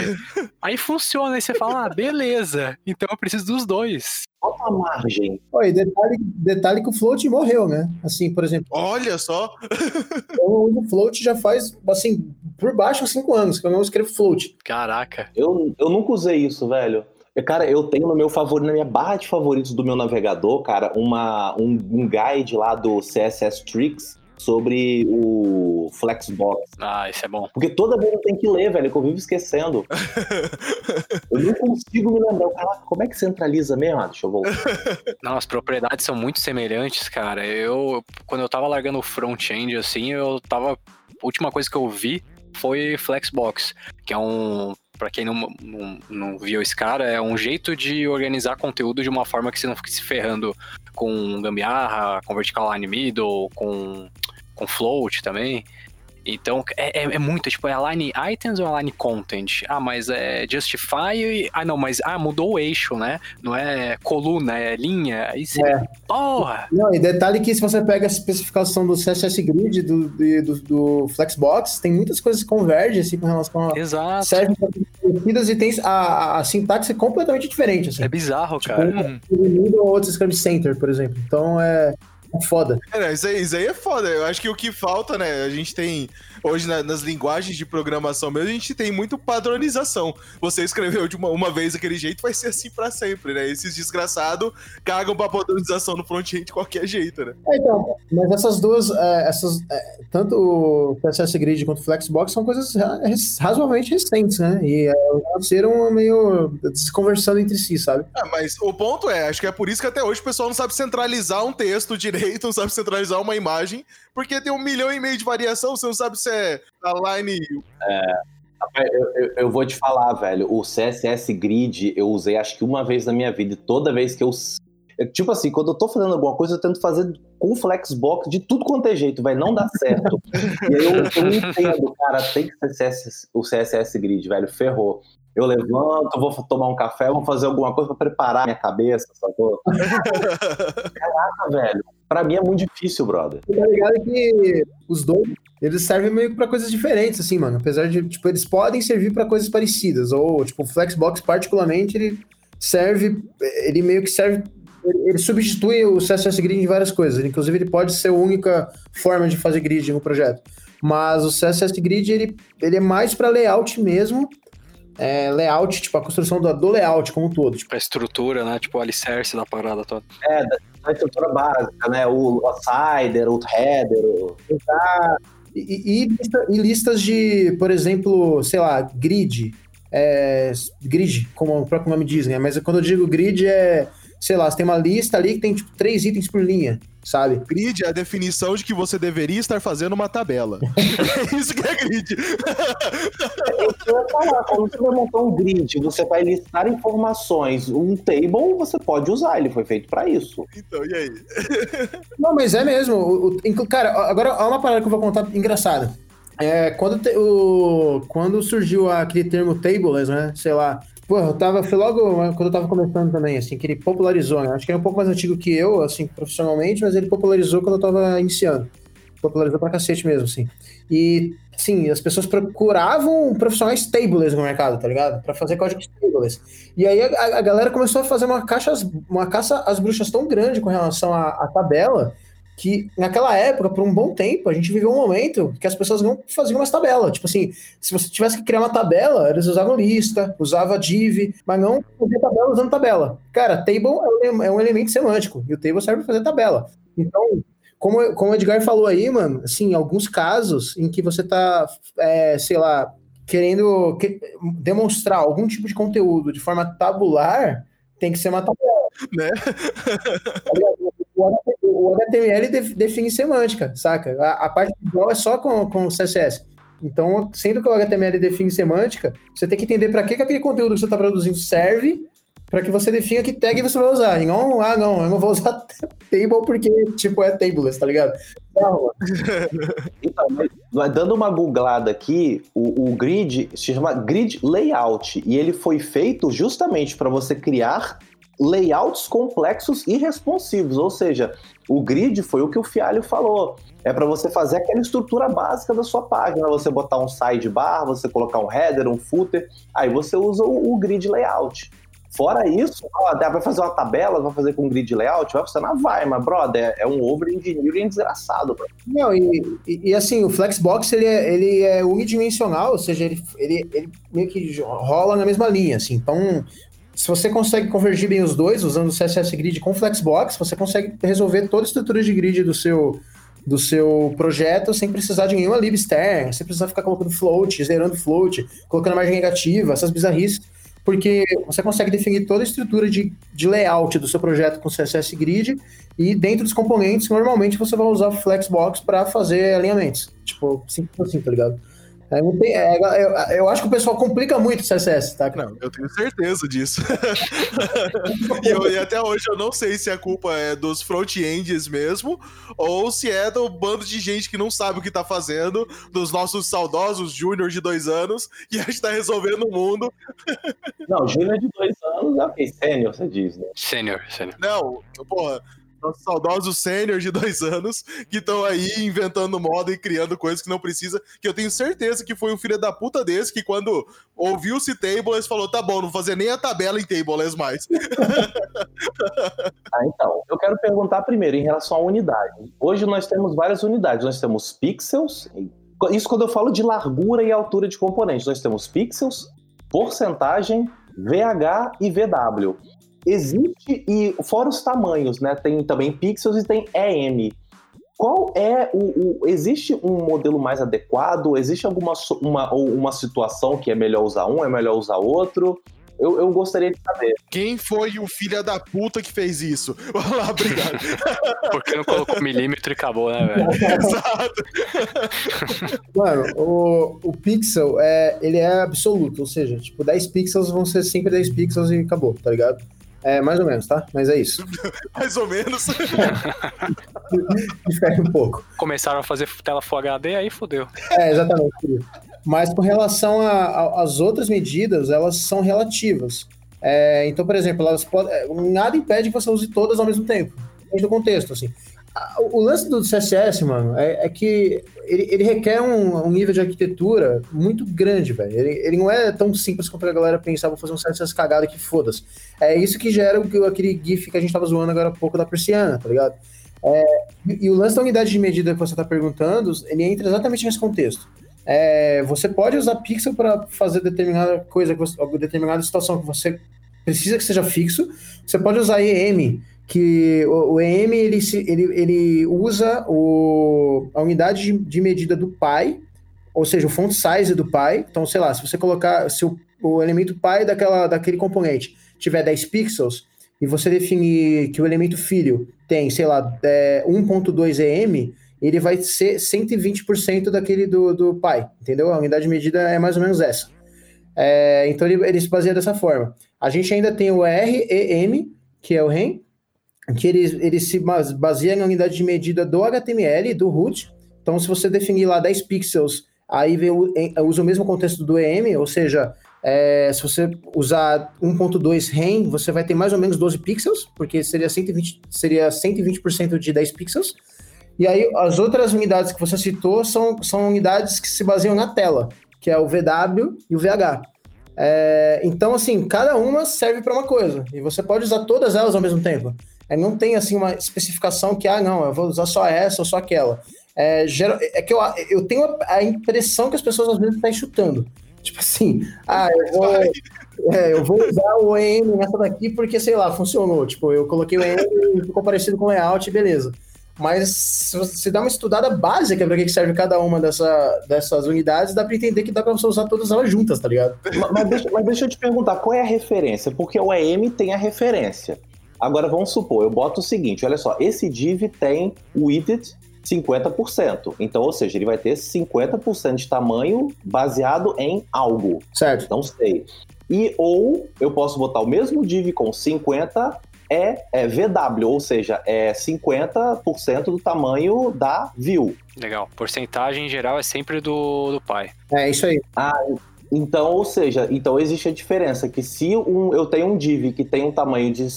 Aí funciona. Aí você fala, ah, beleza. Então eu preciso dos dois. Falta a margem. Oi, detalhe, detalhe que o float morreu, né? Assim, por exemplo, Olha só. eu uso float já faz, assim, por baixo há cinco anos, que eu não escrevo float. Caraca. Eu, eu nunca usei isso, velho. Cara, eu tenho no meu favorito, na minha barra de favoritos do meu navegador, cara, uma, um, um guide lá do CSS Tricks sobre o Flexbox. Ah, isso é bom. Porque toda vez eu tenho que ler, velho, que eu vivo esquecendo. Eu não consigo me lembrar. Caraca, como é que centraliza mesmo? Ah, deixa eu voltar. Não, as propriedades são muito semelhantes, cara. Eu, quando eu tava largando o front-end, assim, eu tava. A última coisa que eu vi foi Flexbox, que é um. Pra quem não, não, não viu esse cara, é um jeito de organizar conteúdo de uma forma que você não fique se ferrando com gambiarra, com vertical line middle, com, com float também. Então, é, é, é muito, tipo, é align items ou align content? Ah, mas é justify e... Ah, não, mas... Ah, mudou o eixo, né? Não é coluna, é linha. Aí você... É. Porra! Não, e detalhe que se você pega a especificação do CSS Grid, do, do, do, Flexbox, tem muitas coisas que convergem, assim, com relação a... Exato. Servem e tem a, a, a sintaxe é completamente diferente, assim. É bizarro, Tipo, cara. um ou outro Scrum Center, por exemplo. Então, é... foda. É, isso, aí, isso aí é foda. Eu acho que o que falta, né? A gente tem. Hoje, na- nas linguagens de programação mesmo, a gente tem muito padronização. Você escreveu de uma, uma vez daquele jeito, vai ser assim pra sempre, né? Esses desgraçados cagam pra padronização no front-end de qualquer jeito, né? É, então, mas essas duas, é, essas, é, tanto o CSS Grid quanto o Flexbox são coisas razoavelmente recentes, né? E é, nasceram meio desconversando entre si, sabe? Ah, mas o ponto é, acho que é por isso que até hoje o pessoal não sabe centralizar um texto direito, não sabe centralizar uma imagem, porque tem um milhão e meio de variação, você não sabe se é align Rapaz, Eu, eu- eu vou te falar, velho. O CSS Grid eu usei acho que uma vez na minha vida. E toda vez que eu. eu- Tipo assim, quando eu tô fazendo alguma coisa, eu tento fazer com Flexbox de tudo quanto é jeito, velho. Não dá certo. e aí eu, eu entendo, cara, tem que ser CSS, o CSS Grid, velho. Ferrou. Eu levanto, vou tomar um café, vou fazer alguma coisa pra preparar minha cabeça, sacou? Caraca, velho. Pra mim é muito difícil, brother. Tá ligado que os dois, eles servem meio que pra coisas diferentes, assim, mano. Apesar de, tipo, eles podem servir pra coisas parecidas. Ou, tipo, o Flexbox, particularmente, ele serve, ele meio que serve, ele substitui o CSS Grid em várias coisas. Inclusive, ele pode ser a única forma de fazer grid no projeto. Mas o CSS Grid, ele, ele é mais pra layout mesmo. É, layout, tipo, a construção do, do layout como um todo. Tipo, a estrutura, né? Tipo, o alicerce da parada toda. É, da, da estrutura básica, né? O, o sider, o header, o... E, e- e lista- e listas de, por exemplo, sei lá, grid. é, grid, como o próprio nome diz, né? Mas quando eu digo grid é, sei lá, você tem uma lista ali que tem tipo três itens por linha, sabe? Grid é a definição de que você deveria estar fazendo uma tabela. é isso que é grid. Eu ia falar, quando você vai montar um grid, você vai listar informações. Um table você pode usar, ele foi feito pra isso. Então, e aí? Não, mas é mesmo. O, o- cara, agora há uma parada que eu vou contar engraçada. É, quando, te- o, quando surgiu aquele termo tables, né? Sei lá. Pô, eu tava, foi logo quando eu tava começando também, assim, que ele popularizou, né? Acho que ele é um pouco mais antigo que eu, assim, profissionalmente, mas ele popularizou quando eu tava iniciando. Popularizou pra cacete mesmo, assim. E, assim, as pessoas procuravam profissionais tables no mercado, tá ligado? Pra fazer códigos tables. E aí a, a galera começou a fazer uma, caixa, uma caça às bruxas tão grande com relação à tabela que naquela época, por um bom tempo, a gente viveu um momento que as pessoas não faziam umas tabelas. Tipo assim, se você tivesse que criar uma tabela, eles usavam lista, usava div, mas não fazia tabela usando tabela. Cara, table é um, é um elemento semântico, e o table serve para fazer tabela. Então, como, como o Edgar falou aí, mano, assim, alguns casos em que você tá, é, sei lá, querendo que- demonstrar algum tipo de conteúdo de forma tabular, tem que ser uma tabela. Né? O HT- O HTML def- define semântica, saca? A, a parte visual é só com, com CSS. Então, sendo que o HTML define semântica, você tem que entender para que, que aquele conteúdo que você está produzindo serve para que você defina que tag você vai usar. Não, ah, não, eu não vou usar table porque, tipo, é tableless, tá ligado? Não, então, dando uma googlada aqui, o, o, grid se chama Grid Layout e ele foi feito justamente para você criar layouts complexos e responsivos, ou seja, o grid foi o que o Fialho falou. É para você fazer aquela estrutura básica da sua página, você botar um sidebar, você colocar um header, um footer, aí você usa o, o grid layout. Fora isso, ó, vai fazer uma tabela, vai fazer com grid layout, vai funcionar, vai, mas, brother, é, um over-engineering desgraçado. Bro. Não, e, e, e, assim, o Flexbox, ele é, ele é unidimensional, ou seja, ele, ele, ele meio que rola na mesma linha, assim. Então, se você consegue convergir bem os dois, usando o CSS Grid com Flexbox, você consegue resolver toda a estrutura de grid do seu, do seu projeto sem precisar de nenhuma lib externa, sem precisar ficar colocando float, zerando float, colocando margem negativa, essas bizarrices porque você consegue definir toda a estrutura de, de layout do seu projeto com CSS Grid e dentro dos componentes, normalmente você vai usar o Flexbox para fazer alinhamentos. Tipo, simples assim, tá ligado? É, é, eu, eu, acho que o pessoal complica muito o CSS, tá? Não, eu tenho certeza disso. e, eu, e, até hoje eu não sei se a culpa é dos front-ends mesmo, ou se é do bando de gente que não sabe o que tá fazendo, dos nossos saudosos júnior de dois anos, que a gente tá resolvendo o mundo. não, júnior de dois anos é sênior, você diz, né? Sênior, sênior. Não, porra, nossos saudosos sênior de dois anos que estão aí inventando moda e criando coisas que não precisa. Que eu tenho certeza que foi um filho da puta desse que, quando ouviu-se Tableless, falou: tá bom, não vou fazer nem a tabela em Tableless mais. ah, então, eu quero perguntar primeiro em relação à unidade. Hoje nós temos várias unidades. Nós temos pixels. Isso quando eu falo de largura e altura de componentes. Nós temos pixels, porcentagem, VH e VW. Existe, e fora os tamanhos, né? Tem também pixels e tem EM. Qual é o, o, Existe um modelo mais adequado? Existe alguma uma, uma situação que é melhor usar um, é melhor usar outro? Eu, eu gostaria de saber. Quem foi o filho da puta que fez isso? Vamos lá, obrigado. Porque não colocou milímetro e acabou, né, velho? Exato. Mano, o, o pixel, é, ele é absoluto, ou seja, tipo, 10 pixels vão ser sempre 10 pixels e acabou, tá ligado? É, mais ou menos, tá? Mas é isso. mais ou menos. Difere um pouco. Começaram a fazer tela Full HD, aí fodeu. É, exatamente. Mas com relação às outras medidas, elas são relativas. É, então, por exemplo, elas podem, nada impede que você use todas ao mesmo tempo. Dentro do contexto, assim. O lance do CSS, mano, é, é que ele, ele, requer um, um, nível de arquitetura muito grande, velho. Ele, ele, não é tão simples quanto a galera pensava fazer um CSS cagado que foda-se. É isso que gera o, aquele GIF que a gente tava zoando agora há pouco da persiana, tá ligado? É, e, e, o lance da unidade de medida que você tá perguntando, ele entra exatamente nesse contexto. É, você pode usar pixel para fazer determinada coisa, determinada situação que você precisa que seja fixo. Você pode usar EM que o, EM ele, ele, ele usa o, a unidade de, de, medida do pi, ou seja, o font size do pi. Então, sei lá, se você colocar, se o, o elemento pi daquela, daquele componente tiver 10 pixels, e você definir que o elemento filho tem, sei lá, é, 1.2 EM, ele vai ser 120% daquele do, do pi, entendeu? A unidade de medida é mais ou menos essa. É, então ele, ele se baseia dessa forma. A gente ainda tem o REM, que é o REM, que ele, ele se baseia na unidade de medida do HTML, do root. Então, se você definir lá 10 pixels, aí vem, usa o mesmo contexto do EM, ou seja, é, se você usar 1.2 REM, você vai ter mais ou menos 12 pixels, porque seria 120%, seria 120 de 10 pixels. E aí, as outras unidades que você citou são, são unidades que se baseiam na tela, que é o VW e o VH. É, então, assim, cada uma serve para uma coisa, e você pode usar todas elas ao mesmo tempo. É, não tem assim uma especificação que, ah, não, eu vou usar só essa ou só aquela. É, geral, é que eu, eu tenho a, impressão que as pessoas às vezes estão chutando. Tipo assim, ah, eu vou, é, eu vou usar o EM nessa daqui porque, sei lá, funcionou. Tipo, eu coloquei o EM e ficou parecido com o layout, beleza. Mas se você dá uma estudada básica para que serve cada uma dessa, dessas unidades, dá para entender que dá para você usar todas elas juntas, tá ligado? Mas, mas, deixa, mas deixa eu te perguntar, qual é a referência? Porque o EM tem a referência. Agora vamos supor, eu boto o seguinte, olha só, esse div tem width 50%. Então, ou seja, ele vai ter 50% de tamanho baseado em algo. Certo. Não sei. E ou eu posso botar o mesmo div com 50 é, é VW, ou seja, é 50% do tamanho da view. Legal. Porcentagem em geral é sempre do, do pai. É isso aí. Ah, então, ou seja, então existe a diferença que se um, eu tenho um div que tem um tamanho de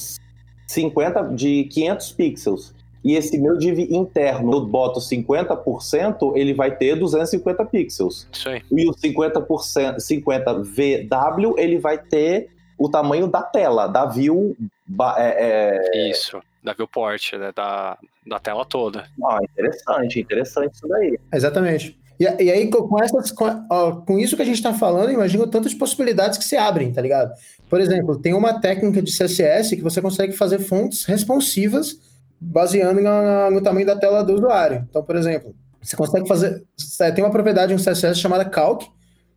50 de 500 pixels e esse meu div interno eu boto 50%, ele vai ter 250 pixels. Isso aí. E o 50%, 50 VW, ele vai ter o tamanho da tela, da view. É, é... Isso, da viewport, né, da, da tela toda. Ah, interessante, interessante isso daí. Exatamente. E, e aí, com, essas, com, ó, com, isso que a gente está falando, imagina tantas possibilidades que se abrem, tá ligado? Por exemplo, tem uma técnica de CSS que você consegue fazer fontes responsivas baseando no, no tamanho da tela do usuário. Então, por exemplo, você consegue fazer. Tem uma propriedade no CSS chamada calc,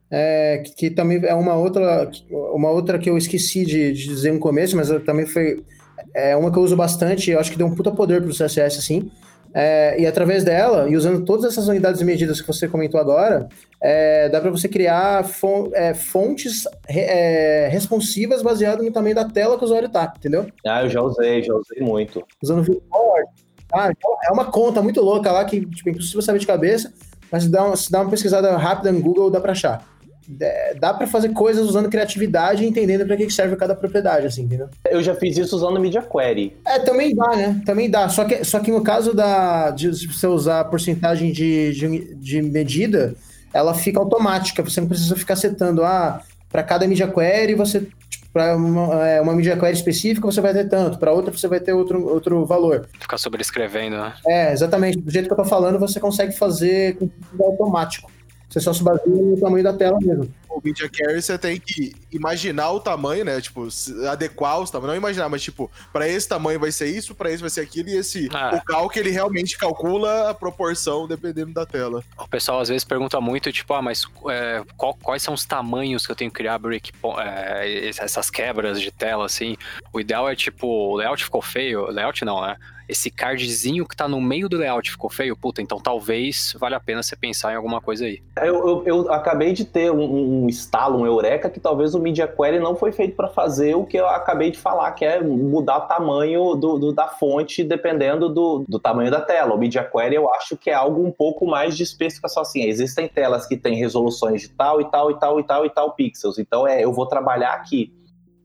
é, que, que, também é uma outra, uma outra que eu esqueci de, de dizer no começo, mas também foi é uma que eu uso bastante, eu acho que deu um puta poder pro CSS, assim, é, e através dela, e usando todas essas unidades e medidas que você comentou agora, é, dá para você criar é, fontes é, responsivas baseadas no tamanho da tela que o usuário tá, entendeu? Ah, eu já usei, já usei muito. Usando viewport. Ah, então é uma conta muito louca lá que, tipo, é impossível saber de cabeça, mas se dá uma, se dá uma pesquisada rápida no Google, dá para achar dá para fazer coisas usando criatividade e entendendo para que serve cada propriedade, assim, entendeu? Eu já fiz isso usando Media Query. É, também dá, né? Também dá. Só que, só que no caso da, de você usar a porcentagem de, de, de medida, ela fica automática. Você não precisa ficar setando, ah, para cada Media Query você. Tipo, para uma, é, uma Media Query específica você vai ter tanto, para outra você vai ter outro, outro valor. Ficar sobrescrevendo, né? É, exatamente. Do jeito que eu tô falando, você consegue fazer com automático. Você só se baseia no tamanho da tela mesmo. O Media Carry você tem que imaginar o tamanho, né? Tipo, adequar os tamanhos. Não imaginar, mas tipo, para esse tamanho vai ser isso, para esse vai ser aquilo, e esse. Ah. O calc ele realmente calcula a proporção dependendo da tela. O pessoal às vezes pergunta muito, tipo, ah, mas é, qual, quais são os tamanhos que eu tenho que criar break, é, essas quebras de tela, assim? O ideal é, tipo, o layout ficou feio. Layout não, né? Esse cardzinho que tá no meio do layout ficou feio, puta, então talvez valha a pena você pensar em alguma coisa aí. Eu, eu, eu acabei de ter um, um estalo, um eureka, que talvez o Media Query não foi feito para fazer o que eu acabei de falar, que é mudar o tamanho do, do, da fonte dependendo do, do tamanho da tela. O Media Query eu acho que é algo um pouco mais de especificação assim. Existem telas que têm resoluções de tal e tal e tal e tal e tal pixels. Então é, eu vou trabalhar aqui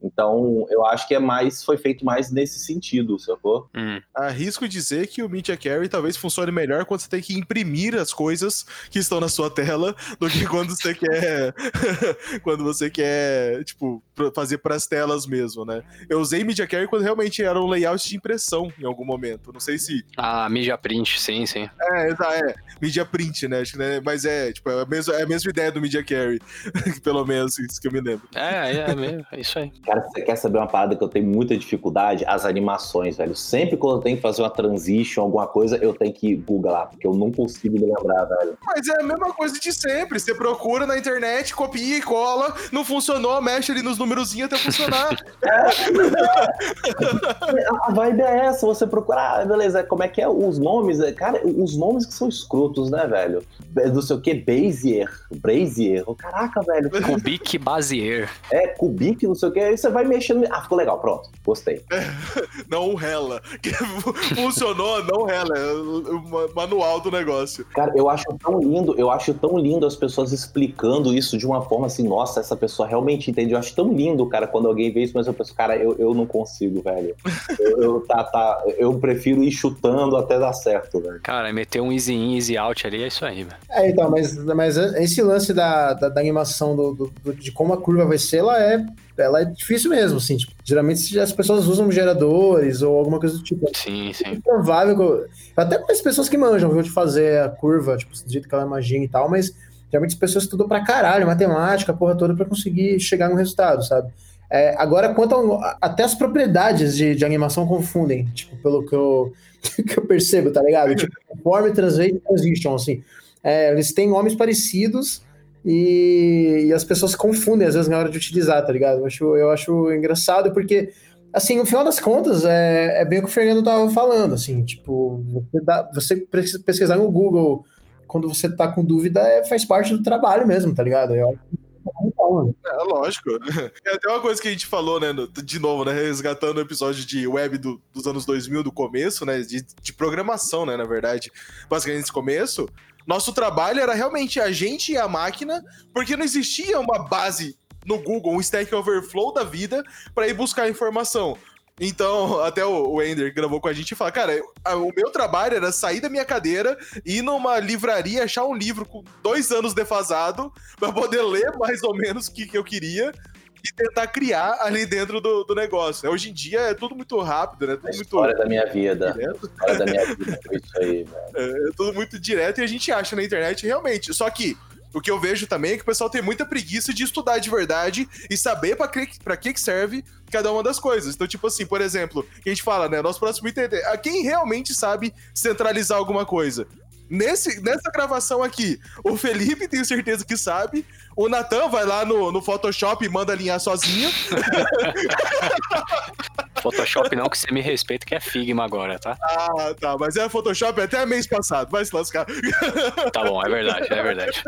então, eu acho que é mais foi feito mais nesse sentido, sacou? Hum. Arrisco dizer que o Media Carry talvez funcione melhor quando você tem que imprimir as coisas que estão na sua tela do que quando você quer quando você quer, tipo, fazer para as telas mesmo, né? Eu usei Media Carry quando realmente era um layout de impressão em algum momento. Não sei se Ah, Media Print, sim, sim. É, é, Media Print, né? Acho que, né? Mas é, tipo, é a mesma, é a mesma ideia do Media Carry, pelo menos isso que eu me lembro. É, é, é mesmo, é isso aí. Cara, você quer saber uma parada que eu tenho muita dificuldade? As animações, velho. Sempre quando eu tenho que fazer uma transition, alguma coisa, eu tenho que Google lá, porque eu não consigo me lembrar, velho. Mas é a mesma coisa de sempre. Você procura na internet, copia e cola, não funcionou, mexe ali nos numerozinhos até funcionar. é. a vibe é essa, você procurar, ah, beleza, como é que é os nomes? Cara, os nomes que são escrotos, né, velho? Não sei o que, Bezier, Brazier, caraca, velho. Kubik Bazier. É, Kubik, não sei o que, você vai mexendo. Ah, ficou legal, pronto. Gostei. não rela. Funcionou, não rela. É o manual do negócio. Cara, eu acho tão lindo, eu acho tão lindo as pessoas explicando isso de uma forma assim, nossa, essa pessoa realmente entende. Eu acho tão lindo, cara, quando alguém vê isso, mas eu penso, cara, eu, eu não consigo, velho. Eu, eu, tá, tá, eu prefiro ir chutando até dar certo, velho. Cara, meter um easy in, easy out ali é isso aí, velho. É, então, mas, mas esse lance da, da, da animação do, do, do, de como a curva vai ser, ela é ela é difícil mesmo, assim, tipo, geralmente as pessoas usam geradores ou alguma coisa do tipo. Sim, sim. É provável, até com as pessoas que manjam, viu, de fazer a curva, tipo, do jeito que ela imagina e tal, mas geralmente as pessoas estudam pra caralho, matemática, a porra toda, pra conseguir chegar no resultado, sabe? É, agora, quanto ao, até as propriedades de, de animação confundem, tipo, pelo que eu, que eu percebo, tá ligado? Tipo, form, translate transition, assim. É, eles têm nomes parecidos, e, e, as pessoas confundem às vezes na hora de utilizar, tá ligado? Eu acho, eu acho engraçado porque, assim, no final das contas, é, é bem o que o Fernando tava falando, assim, tipo, você, dá, você pesquisar no Google quando você tá com dúvida é, faz parte do trabalho mesmo, tá ligado? Eu acho É, lógico. É até uma coisa que a gente falou, né, de novo, né, resgatando o episódio de web do, dos anos 2000, do começo, né, de, de programação, né, na verdade. Basicamente, nesse começo, nosso trabalho era realmente a gente e a máquina, porque não existia uma base no Google, um Stack Overflow da vida, para ir buscar informação. Então, até o Ender gravou com a gente e fala: Cara, o meu trabalho era sair da minha cadeira, ir numa livraria, achar um livro com dois anos defasado, para poder ler mais ou menos o que, que eu queria e tentar criar ali dentro do, do negócio. Hoje em dia é tudo muito rápido, né? Tudo a história muito da minha vida. História da minha vida foi isso aí, velho. É, é tudo muito direto e a gente acha na internet realmente. Só que o que eu vejo também é que o pessoal tem muita preguiça de estudar de verdade e saber para que, pra que serve cada uma das coisas. Então, tipo assim, por exemplo, a gente fala, né? Nosso próximo item é a quem realmente sabe centralizar alguma coisa. Nesse, nessa gravação aqui, o Felipe tenho certeza que sabe. O Natan vai lá no, no Photoshop e manda alinhar sozinho. Photoshop não, que você me respeita, que é Figma agora, tá? Ah, tá. Mas é Photoshop até mês passado. Vai se lascar. Tá bom, é verdade, é verdade.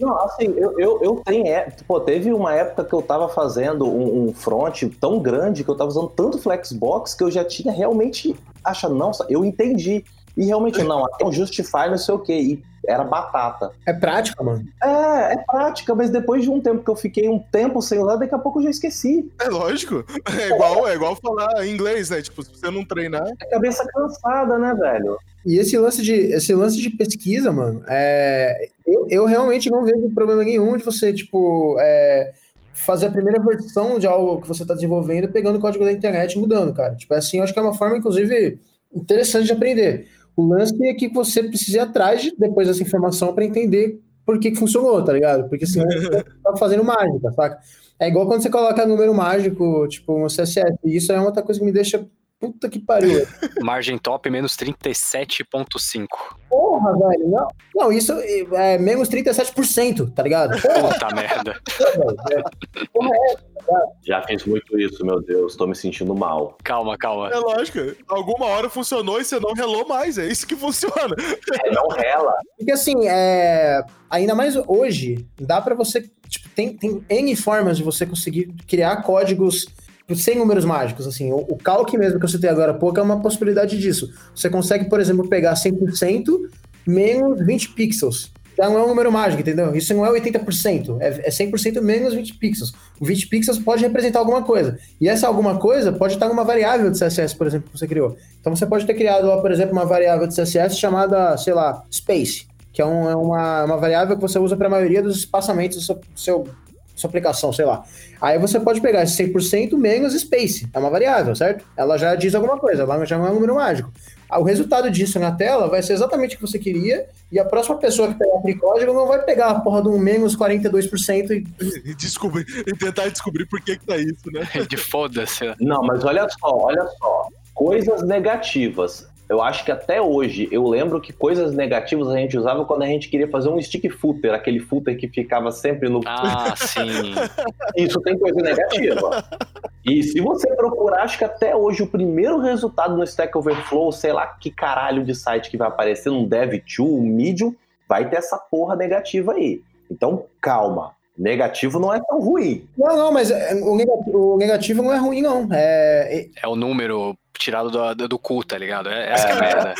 Não, assim, eu, eu, eu tenho. É, pô, teve uma época que eu tava fazendo um, um front tão grande que eu tava usando tanto Flexbox que eu já tinha realmente. Acha, não, eu entendi. E realmente, não, até um Justify, não sei o quê. E era batata. É prática, mano. É, é prática, mas depois de um tempo que eu fiquei um tempo sem usar, daqui a pouco eu já esqueci. É lógico. É igual, é igual falar inglês, né? Tipo, se você não treinar. É cabeça cansada, né, velho? E esse lance de, esse lance de pesquisa, mano, é, eu, eu realmente não vejo problema nenhum de você, tipo, é, fazer a primeira versão de algo que você está desenvolvendo pegando o código da internet e mudando, cara. Tipo, assim, eu acho que é uma forma, inclusive, interessante de aprender. O lance é que você precisa ir atrás de, depois dessa informação para entender por que, que funcionou, tá ligado? Porque senão você tá fazendo mágica, saca? É igual quando você coloca número mágico, tipo, no CSS. E isso é outra coisa que me deixa Puta que pariu. Margem top menos 37,5. Porra, velho. Não, não isso é menos 37%, tá ligado? Porra. Puta merda. Porra, é, tá Já fiz muito isso, meu Deus. Tô me sentindo mal. Calma, calma. É lógico. Alguma hora funcionou e você não relou mais. É isso que funciona. É, não rela. Porque assim, é... ainda mais hoje, dá pra você. Tipo, tem, tem N formas de você conseguir criar códigos sem números mágicos, assim, o, o calque mesmo que eu citei agora há pouco é uma possibilidade disso. Você consegue, por exemplo, pegar 100% menos 20 pixels. Não é um número mágico, entendeu? Isso não é 80%, é, é 100% menos 20 pixels. O 20 pixels pode representar alguma coisa. E essa alguma coisa pode estar numa variável de CSS, por exemplo, que você criou. Então você pode ter criado, por exemplo, uma variável de CSS chamada, sei lá, space, que é, um, é uma, uma variável que você usa para a maioria dos espaçamentos do seu, do seu sua aplicação, sei lá. Aí você pode pegar esse 100% menos space, é uma variável, certo? Ela já diz alguma coisa, ela já não é um número mágico. O resultado disso na tela vai ser exatamente o que você queria, e a próxima pessoa que pegar aquele código não vai pegar a porra de um menos 42% e... e descobrir, e tentar descobrir por que que tá isso, né? De foda-se. Não, mas olha só, olha só. Coisas negativas eu acho que até hoje eu lembro que coisas negativas a gente usava quando a gente queria fazer um stick footer, aquele footer que ficava sempre no. Ah, sim. Isso tem coisa negativa. E se você procurar, acho que até hoje o primeiro resultado no Stack Overflow, sei lá que caralho de site que vai aparecer, um Dev2, um Medium, vai ter essa porra negativa aí. Então, calma. Negativo não é tão ruim. Não, não, mas é, o negativo, o negativo não é ruim, não. É, é o número tirado do, do cu, tá ligado? É, essa é, é a merda.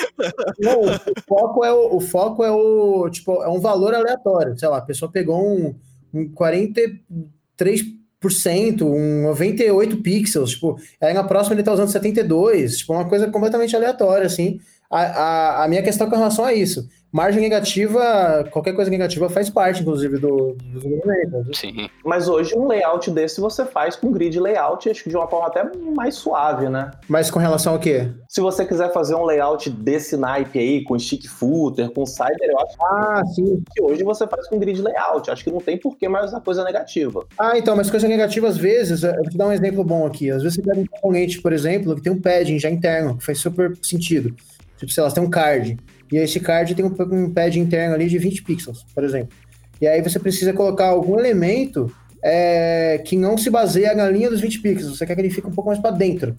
Não, o, foco é o, o foco é o, tipo, é um valor aleatório. Sei lá, a pessoa pegou um, um 43%, um 98 pixels, tipo, aí na próxima ele tá usando 72, tipo, uma coisa completamente aleatória, assim. A, a, a minha questão com relação a isso margem negativa, qualquer coisa negativa faz parte, inclusive, do, do desenvolvimento. Sim. Mas hoje um layout desse você faz com grid layout, acho que de uma forma até mais suave, né? Mas com relação ao quê? Se você quiser fazer um layout desse naipe aí, com stick footer, com cider, eu acho ah, sim. que hoje você faz com grid layout. Acho que não tem porquê mais usar coisa negativa. Ah, então, mas coisa negativa, às vezes, eu vou te dar um exemplo bom aqui. Às vezes você pega um componente, por exemplo, que tem um padding já interno, que faz super sentido. Tipo, sei lá, você tem um card. E esse card tem um, pad interno ali de 20 pixels, por exemplo. E aí você precisa colocar algum elemento é, que não se baseia na linha dos 20 pixels. Você quer que ele fique um pouco mais para dentro.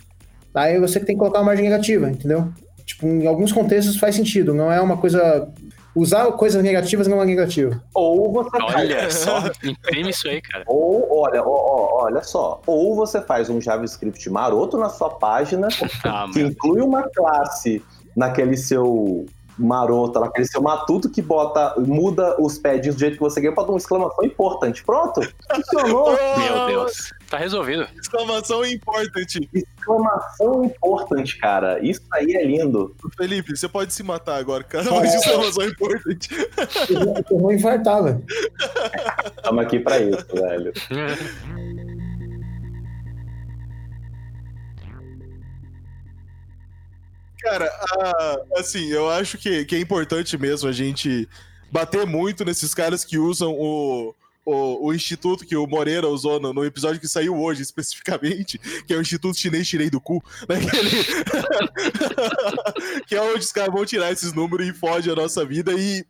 Aí você tem que colocar uma margem negativa, entendeu? Tipo, em alguns contextos faz sentido, não é uma coisa Usar coisas negativas não é negativo. Ou você Olha só, imprime isso aí, cara. Ou, olha, ó, ó, olha só. Ou você faz um JavaScript maroto na sua página Ah, que inclui uma classe naquele seu maroto, naquele seu matuto que bota, muda os pads do jeito que você quer, bota uma exclamação importante. Pronto, funcionou. Meu Deus. Tá resolvido. Exclamação importante. Exclamação importante, cara. Isso aí é lindo. Felipe, você pode se matar agora, cara, mas exclamação importante. Eu, eu vou infartar, velho. Estamos aqui pra isso, velho. Cara, a- assim, eu acho que, que é importante mesmo a gente bater muito nesses caras que usam o, o, o instituto que o Moreira usou no, no episódio que saiu hoje, especificamente, que é o Instituto Chinês Tirei do Cu, né? Que, é onde os caras vão tirar esses números e fode a nossa vida. E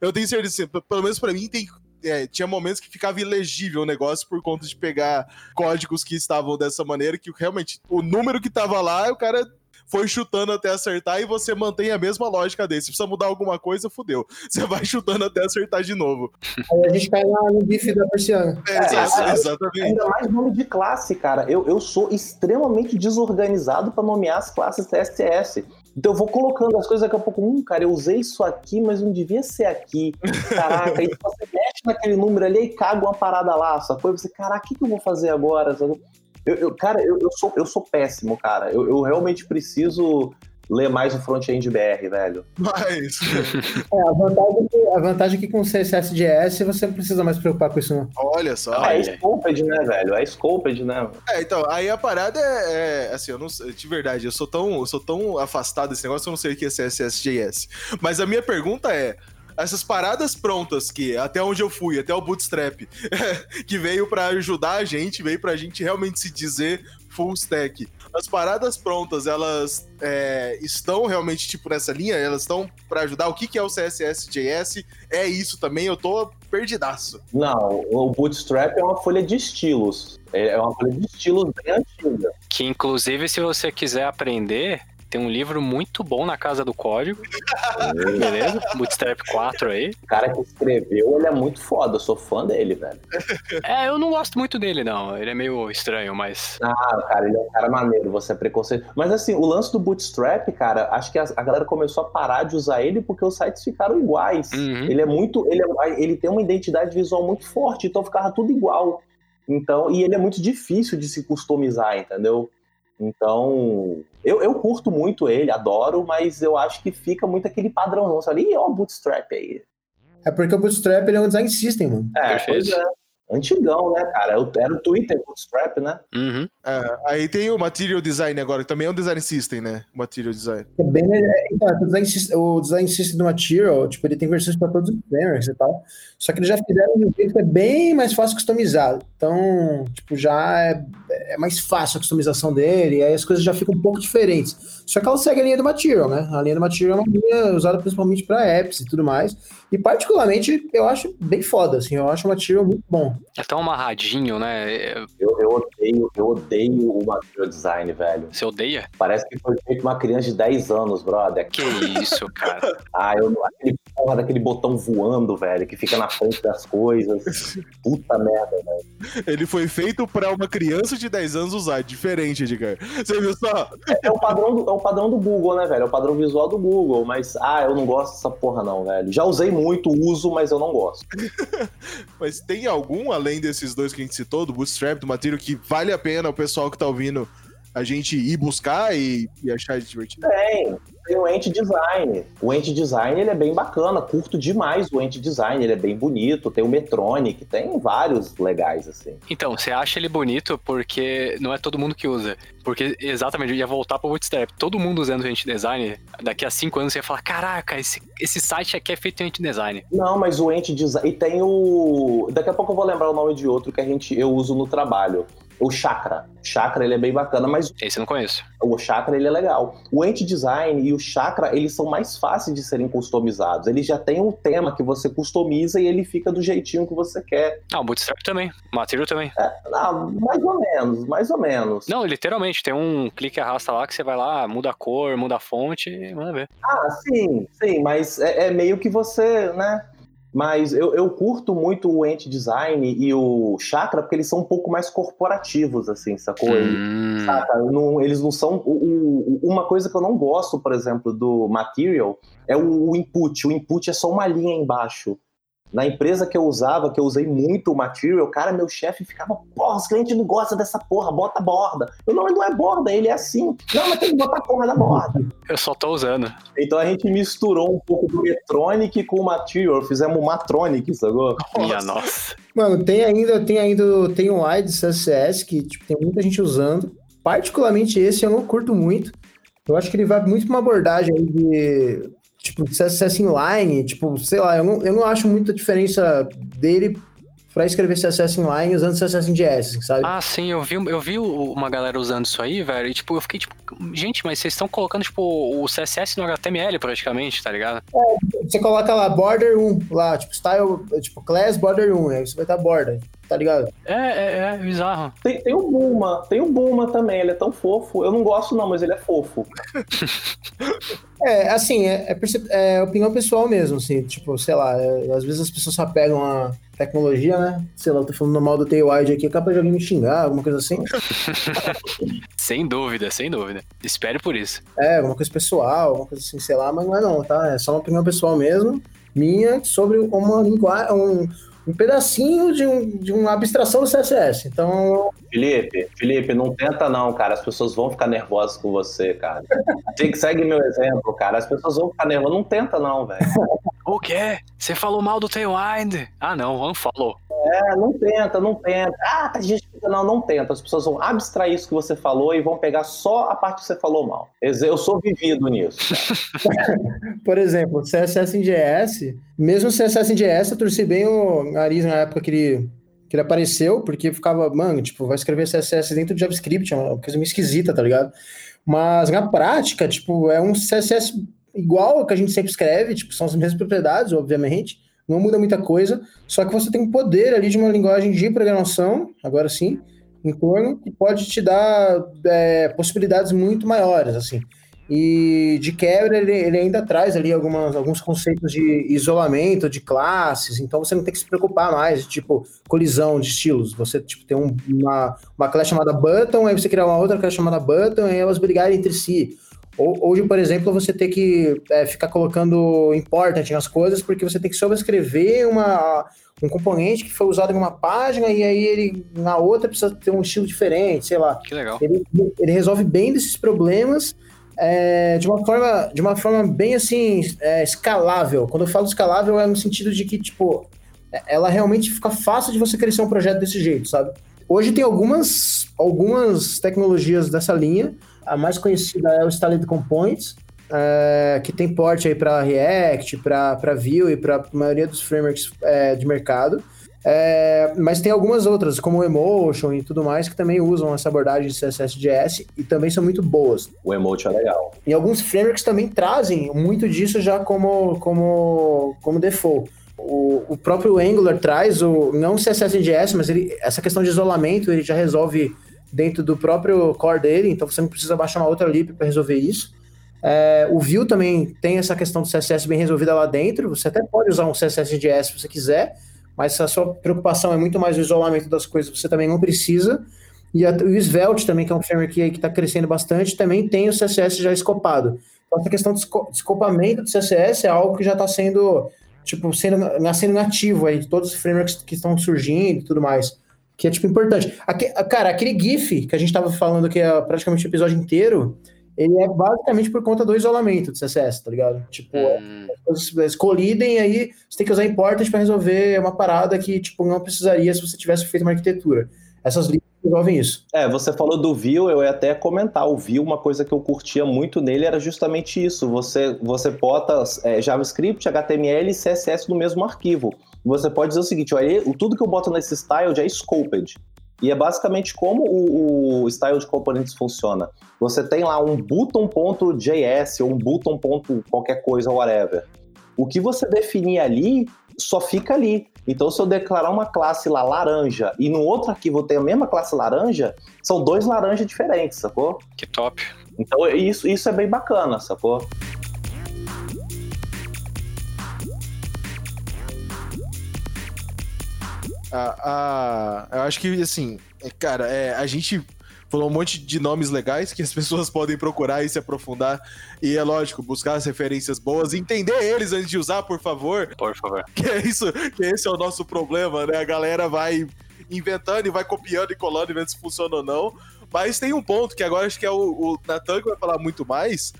eu tenho certeza, assim, pelo menos pra mim, tem. é, tinha momentos que ficava ilegível o negócio por conta de pegar códigos que estavam dessa maneira, que realmente o número que tava lá, o cara foi chutando até acertar e você mantém a mesma lógica dele. Se precisa mudar alguma coisa, fudeu. Você vai chutando até acertar de novo. Aí a gente cai lá no bife da persiana. É, É, exa- é, exatamente. Ainda mais nome de classe, cara. Eu, eu sou extremamente desorganizado pra nomear as classes CSS. Então eu vou colocando as coisas daqui a pouco. Hum, cara, eu usei isso aqui, mas não devia ser aqui. Caraca, aí você mexe naquele número ali e caga uma parada lá, sacou? E você, caraca, o que, que eu vou fazer agora? Sacou? Eu, eu- cara, eu, eu sou, eu sou péssimo, cara. Eu, eu realmente preciso ler mais o front-end BR, velho. Mas, É, a vantagem, é que- a vantagem é que com CSS JS você não precisa mais se preocupar com isso, não. olha só. Ah, é Olha. Scoped, né, velho? É Scoped, né? É, então, aí a parada é, é, assim, eu não sei, de verdade, eu sou tão, eu sou tão afastado desse negócio, eu não sei o que é CSS/JS. Mas a minha pergunta é, essas paradas prontas que até onde eu fui, até o Bootstrap, que veio pra ajudar a gente, veio pra gente realmente se dizer full stack. As paradas prontas, elas é, estão realmente tipo nessa linha? Elas estão pra ajudar? O que, que é o CSS/JS? É isso também? Eu tô perdidaço. Não, o Bootstrap é uma folha de estilos. É uma folha de estilos bem antiga. Que inclusive, se você quiser aprender, tem um livro muito bom na Casa do Código, beleza? Bootstrap 4 aí. O cara que escreveu, ele é muito foda. Eu sou fã dele, velho. É, eu não gosto muito dele, não. Ele é meio estranho, mas. Ah, cara, ele é um cara maneiro, você é preconceito. Mas assim, o lance do Bootstrap, cara, acho que a, a galera começou a parar de usar ele porque os sites ficaram iguais. Uhum. Ele é muito. Ele, é- ele tem uma identidade visual muito forte, então ficava tudo igual. Então, e ele é muito difícil de se customizar, entendeu? Então, eu, eu curto muito ele, adoro, mas eu acho que fica muito aquele padrãozão, sabe? Ih, ó o Bootstrap aí. É porque o Bootstrap ele é um design system, mano. É, Perfeito. pois é. Antigão, né, cara? Era o Twitter Bootstrap, né? Uhum. É, aí tem o Material Design agora, que também é um design system, né? O Material Design. É bem, é, então, o, design system, o design system do Material, tipo, ele tem versões para todos os frameworks e tal. Só que eles já fizeram de um jeito que é bem mais fácil customizar. Então, tipo, já é, é mais fácil a customização dele, e aí as coisas já ficam um pouco diferentes. Só que ela segue a linha do Material, né? A linha do Material é uma linha usada principalmente para apps e tudo mais. E particularmente, eu acho bem foda, assim, eu acho o Material muito bom. É tão amarradinho, né? Eu, eu odeio, eu odeio o material design, velho. Você odeia? Parece que foi feito uma criança de 10 anos, brother. Que isso, cara. Ah, eu, aquele porra daquele botão voando, velho, que fica na frente das coisas. Puta merda, velho. Ele foi feito pra uma criança de 10 anos usar, é diferente, Edgar. Você viu só? É o padrão do, é o padrão do Google, né, velho? É o padrão visual do Google, mas ah, eu não gosto dessa porra não, velho. Já usei muito, uso, mas eu não gosto. Mas tem algum, além desses dois que a gente citou, do Bootstrap, do Material, que vale a pena o pessoal que tá ouvindo a gente ir buscar e, e achar divertido? Tem, tem o Ent Design. O Ent Design, ele é bem bacana, curto demais o Ent Design, ele é bem bonito, tem o Metronic, tem vários legais, assim. Então, você acha ele bonito porque não é todo mundo que usa. Porque, exatamente, eu ia voltar pro Bootstrap. Todo mundo usando Ent Design, daqui a cinco anos você ia falar: caraca, esse, esse site aqui é feito em Ent Design. Não, mas o Ent Design. E tem o. Daqui a pouco eu vou lembrar o nome de outro que a gente, eu uso no trabalho. O Chakra. O Chakra ele é bem bacana, mas. Esse eu não conheço. O Chakra ele é legal. O Anti-Design e o Chakra eles são mais fáceis de serem customizados. Ele já tem um tema que você customiza e ele fica do jeitinho que você quer. Ah, o Bootstrap também. O Material também. É, não, mais ou menos, mais ou menos. Não, literalmente, tem um clique e arrasta lá que você vai lá, muda a cor, muda a fonte e manda ver. Ah, sim, sim, mas é, é meio que você, né? Mas eu, eu curto muito o Ant Design e o Chakra porque eles são um pouco mais corporativos, assim, sacou? Hum. Saca? Não, eles não são. O, o, uma coisa que eu não gosto, por exemplo, do Material é o, o input. O input é só uma linha embaixo. Na empresa que eu usava, que eu usei muito o material, cara, meu chefe ficava, porra, os clientes não gostam dessa porra, bota borda. Eu, não, não é borda, ele é assim. Não, mas tem que botar a porra da borda. Eu só tô usando. Então a gente misturou um pouco do Electronic com o material, fizemos o Matronic, sacou? Minha nossa. Mano, tem ainda, tem ainda, tem o wide CSS que tipo, tem muita gente usando. Particularmente esse eu não curto muito. Eu acho que ele vai muito pra uma abordagem aí de tipo, CSS inline, tipo, sei lá, eu não, eu não acho muita diferença dele para escrever CSS inline usando CSS em JS, sabe? Ah, sim, eu vi, eu vi uma galera usando isso aí, velho, e tipo, eu fiquei tipo, gente, mas vocês estão colocando, tipo, o CSS no HTML praticamente, tá ligado? É, você coloca lá border 1, lá, tipo, style, tipo, class border 1, aí você vai estar border, tá ligado? É, é, é, bizarro. Tem, tem o Bulma, tem o Bulma também, ele é tão fofo. Eu não gosto não, mas ele é fofo. é, assim, é, é, é, opinião pessoal mesmo, assim, tipo, sei lá, é, às vezes as pessoas só pegam a tecnologia, né? Sei lá, eu tô falando mal do Tailwide aqui, acaba de alguém me xingar, alguma coisa assim. sem dúvida, sem dúvida. Espere por isso. É, alguma coisa pessoal, alguma coisa assim, sei lá, mas não é não, tá? É só uma opinião pessoal mesmo, minha, sobre uma linguagem, um, um pedacinho de, um, de uma abstração do CSS. Então. Felipe, Felipe, não tenta não, cara. As pessoas vão ficar nervosas com você, cara. Tem que segue meu exemplo, cara. As pessoas vão ficar nervosas. Não tenta não, velho. O quê? Você falou mal do Tailwind? Ah, não, unfollow. É, não tenta, não tenta. Ah, tá justifica. Não, não tenta. As pessoas vão abstrair isso que você falou e vão pegar só a parte que você falou mal. Eu sou vivido nisso. Por exemplo, CSS em JS, mesmo CSS em JS, eu torci bem o nariz na época que ele, que ele apareceu, porque ficava, mano, tipo, vai escrever CSS dentro de JavaScript, é uma coisa meio esquisita, tá ligado? Mas na prática, tipo, é um CSS igual que a gente sempre escreve, tipo, são as mesmas propriedades, obviamente, não muda muita coisa, só que você tem poder ali de uma linguagem de programação, agora sim, em torno, que pode te dar é, possibilidades muito maiores, assim. E de quebra, ele, ele ainda traz ali algumas, alguns conceitos de isolamento de classes, então você não tem que se preocupar mais, tipo, colisão de estilos. Você tipo, tem um, uma, uma classe chamada button, aí você criar uma outra classe chamada button, e elas brigarem entre si. Hoje, por exemplo, você tem que é, ficar colocando important nas coisas, porque você tem que sobrescrever uma, um componente que foi usado em uma página e aí ele na outra precisa ter um estilo diferente, sei lá. Que legal. Ele, ele resolve bem desses problemas é, de, uma forma, de uma forma bem assim, é, escalável. Quando eu falo escalável, é no sentido de que, tipo, é, ela realmente fica fácil de você crescer um projeto desse jeito, sabe? Hoje tem algumas, algumas tecnologias dessa linha a mais conhecida é o Styled Components, é, que tem porte aí para React, para Vue e para a maioria dos frameworks é, de mercado. É, mas tem algumas outras, como o Emotion e tudo mais, que também usam essa abordagem de CSS/JS e também são muito boas. O Emotion é legal. E alguns frameworks também trazem muito disso já como, como, como default. O, o próprio Angular traz o não CSS/JS, mas ele, essa questão de isolamento ele já resolve dentro do próprio core dele, então você não precisa baixar uma outra lib para resolver isso. É, o Vue também tem essa questão do CSS bem resolvida lá dentro. Você até pode usar um CSS JS se você quiser, mas se a sua preocupação é muito mais o isolamento das coisas, você também não precisa. E a, o Svelte também, que é um framework que está crescendo bastante, também tem o CSS já escopado. Então, essa questão de escopamento do CSS é algo que já está sendo, tipo, sendo, nascendo nativo aí, de todos os frameworks que estão surgindo e tudo mais que é, tipo, importante. Aque, cara, aquele GIF que a gente tava falando que é praticamente o episódio inteiro, ele é basicamente por conta do isolamento do CSS, tá ligado? Tipo, hum. as coisas colidem aí você tem que usar important para resolver uma parada que, tipo, não precisaria se você tivesse feito uma arquitetura. Essas linhas resolvem isso. É, você falou do Vue, eu ia até comentar. O Vue, uma coisa que eu curtia muito nele era justamente isso. Você, você bota é, JavaScript, HTML e CSS no mesmo arquivo você pode dizer o seguinte, olha, tudo que eu boto nesse style já é scoped. E é basicamente como o, o style de componentes funciona. Você tem lá um button.js ou um button. qualquer coisa, whatever. O que você definir ali só fica ali. Então, se eu declarar uma classe lá laranja e no outro arquivo tem a mesma classe laranja, são dois laranjas diferentes, sacou? Que top. Então, isso, isso é bem bacana, sacou? Ah, eu acho que, assim, é, cara, é, a gente falou um monte de nomes legais que as pessoas podem procurar e se aprofundar. E é lógico, buscar as referências boas, entender eles antes de usar, por favor. Por favor. Que é isso, que esse é o nosso problema, né? A galera vai inventando e vai copiando e colando e vendo se funciona ou não. Mas tem um ponto que agora acho que é o, o Natan que vai falar muito mais,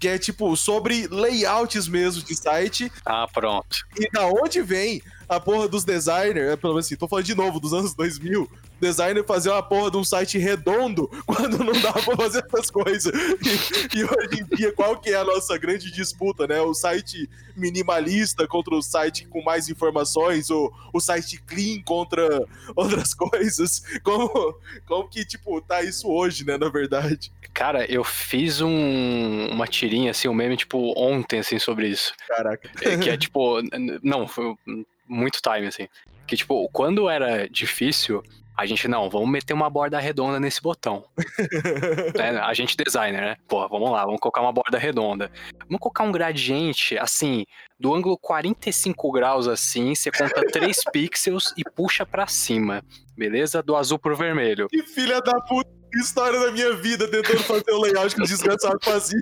que é tipo sobre layouts mesmo de site. Ah, pronto. E da onde vem a porra dos designers, é, pelo menos assim, tô falando de novo, dos anos 2000, designer fazer uma porra de um site redondo quando não dá pra fazer essas coisas. E, e, hoje em dia, qual que é a nossa grande disputa, né? O site minimalista contra o site com mais informações, ou o site clean contra outras coisas. Como, como que, tipo, tá isso hoje, né, na verdade? Cara, eu fiz um, uma tirinha, assim, um meme, tipo, ontem, assim, sobre isso. Caraca. É, que é, tipo, não, foi muito time, assim. Que, tipo, quando era difícil, a gente, não, vamos meter uma borda redonda nesse botão. é, a gente designer, né? Pô, vamos lá, vamos colocar uma borda redonda. Vamos colocar um gradiente, assim, do ângulo 45 graus, assim, você conta 3 pixels e puxa para cima, beleza? Do azul pro vermelho. Que filha da puta! história da minha vida tentando fazer o layout que o desgraçado fazia.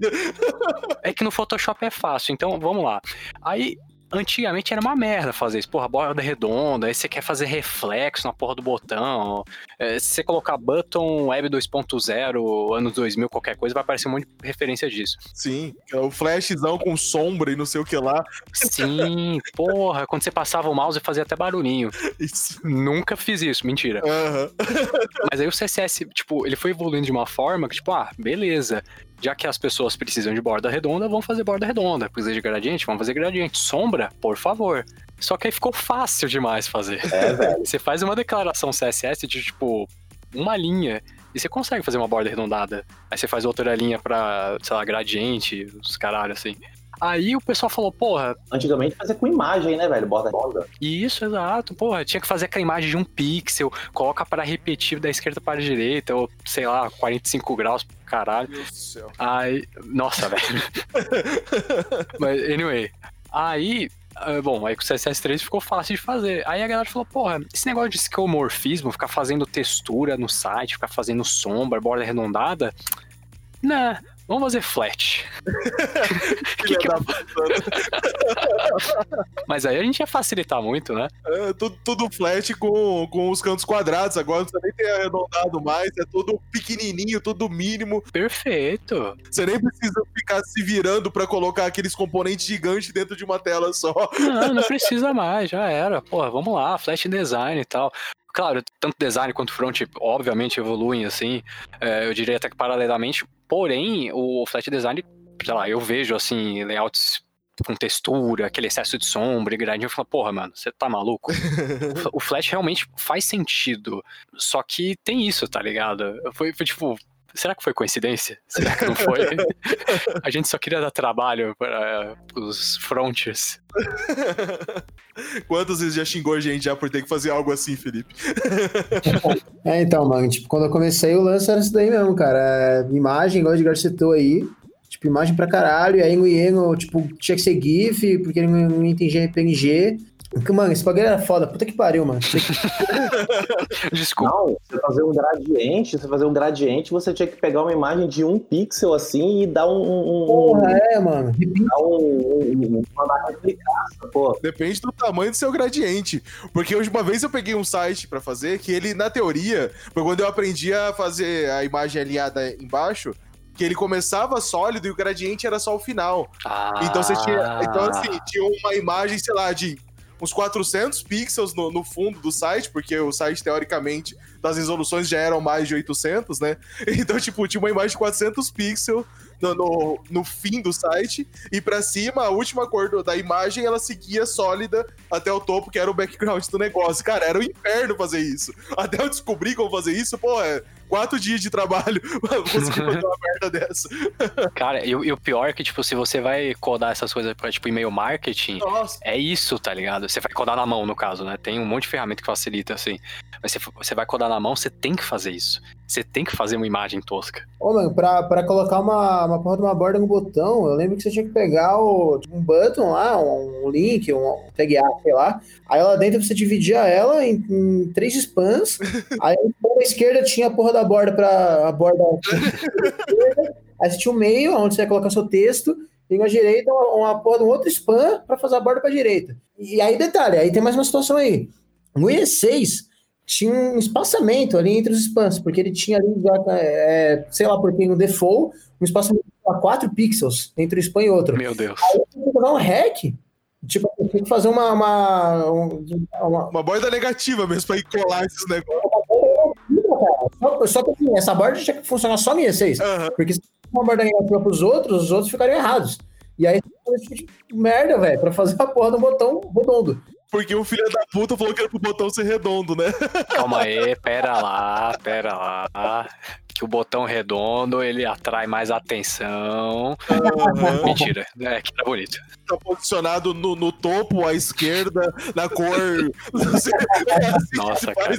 É que no Photoshop é fácil, então vamos lá. Aí antigamente era uma merda fazer isso. Porra, borda redonda, aí você quer fazer reflexo na porra do botão. É, se você colocar button web 2.0, anos 2000, qualquer coisa, vai aparecer um monte de referência disso. Sim, é o flashzão com sombra e não sei o que lá. Sim, porra, quando você passava o mouse fazia até barulhinho. Isso. Nunca fiz isso, mentira. Uhum. Mas aí o CSS, tipo, ele foi evoluindo de uma forma que, tipo, ah, beleza já que as pessoas precisam de borda redonda, vão fazer borda redonda. Precisa de gradiente, vamos fazer gradiente. Sombra, por favor. Só que aí ficou fácil demais fazer. É, velho. Você faz uma declaração CSS de tipo uma linha e você consegue fazer uma borda arredondada. Aí você faz outra linha pra, sei lá, gradiente, os caralho assim. Aí o pessoal falou, porra. Antigamente fazia com imagem, né, velho? Borda borda. Isso, exato. Porra, tinha que fazer com a imagem de um pixel, coloca para repetir da esquerda para a direita, ou sei lá, 45 graus, caralho. Meu Deus do céu. Aí. Nossa, velho. Mas, anyway. Aí, ah, bom, aí com o CSS3 ficou fácil de fazer. Aí a galera falou, porra, esse negócio de esquemorfismo, ficar fazendo textura no site, ficar fazendo sombra, borda arredondada, não, Vamos fazer flat. que que. Mas aí a gente ia facilitar muito, né? É, tudo, tudo flat com, com os cantos quadrados. Agora você nem tem arredondado mais, é tudo pequenininho, tudo mínimo. Perfeito. Você nem precisa ficar se virando para colocar aqueles componentes gigantes dentro de uma tela só. Não, não precisa mais, já era. Porra, vamos lá, flash design e tal claro, tanto design quanto front, obviamente, evoluem assim. É, eu diria até que paralelamente, Porém, o flat design, sei lá, eu vejo assim, layouts com textura, aquele excesso de sombra e gradiente, eu falo, porra, mano, você tá maluco? o Flash realmente faz sentido. Só que tem isso, tá ligado? Foi, foi tipo, será que foi coincidência? Será que não foi? a gente só queria dar trabalho para os frontiers. Quantas vezes já xingou a gente já por ter que fazer algo assim, Felipe? é, então, mano, tipo, quando eu comecei o lance era isso daí mesmo, cara. É, imagem, igual o Edgar citou aí, tipo, imagem pra caralho, e aí no Ieno, tipo, tinha que ser GIF, porque ele não entendia PNG. Mano, esse bagulho era foda. Puta que pariu, mano. Desculpa. Não, você fazer um gradiente, você fazer um gradiente, você tinha que pegar uma imagem de um pixel assim e dar um. um Porra, é, mano. Dar um, um, uma replicaça, pô. Depende do tamanho do seu gradiente. Porque hoje, uma vez eu peguei um site pra fazer que ele, na teoria, foi quando eu aprendi a fazer a imagem alinhada embaixo que ele começava sólido e o gradiente era só o final. Ah. Então você tinha, então assim, tinha uma imagem, sei lá, de uns 400 pixels no, no, fundo do site, porque o site, teoricamente, das resoluções já eram mais de 800, né? Então, tipo, tinha uma imagem de 400 pixels no, no, no fim do site, e para cima, a última cor da imagem, ela seguia sólida até o topo, que era o background do negócio. Cara, era um inferno fazer isso. Até eu descobrir como fazer isso, pô, é quatro dias de trabalho pra conseguir fazer uma merda dessa. Cara, e, e, o pior é que, tipo, se você vai codar essas coisas pra, tipo, e-mail marketing, Nossa. é isso, tá ligado? Você vai codar na mão, no caso, né? Tem um monte de ferramenta que facilita, assim. Mas você, você vai codar na mão, você tem que fazer isso. Você tem que fazer uma imagem tosca. Ô, mano, pra, pra colocar uma, uma porra de uma borda no botão, eu lembro que você tinha que pegar o, tipo, um button lá, um link, um tag sei lá. Aí lá dentro você dividia ela em, em três spans. aí na esquerda tinha a porra da borda pra a borda. aí você tinha o meio, onde você ia colocar seu texto. E na direita, uma, uma porra de um outro spam para fazer a borda pra direita. E aí, detalhe, aí tem mais uma situação aí. No IE6, tinha um espaçamento ali entre os spans, porque ele tinha ali, é, sei lá porque no default, um espaçamento a 4 pixels entre um spam e outro. Meu Deus. Aí tem que jogar um hack, tipo, tem que fazer uma. Uma, uma... uma borda negativa mesmo para colar esses negócios. Só, só que assim, essa borda tinha que funcionar só no IE6, uhum. porque se uma borda negativa para os outros, os outros ficariam errados. E aí, merda, velho, para fazer a porra do botão redondo. Porque o filho da puta falou que era pro botão ser redondo, né? Calma aí, pera lá, pera lá que o botão redondo ele atrai mais atenção. Uhum. Mentira, é que tá bonito. Tá posicionado no, no topo à esquerda, na cor. Nossa, cara.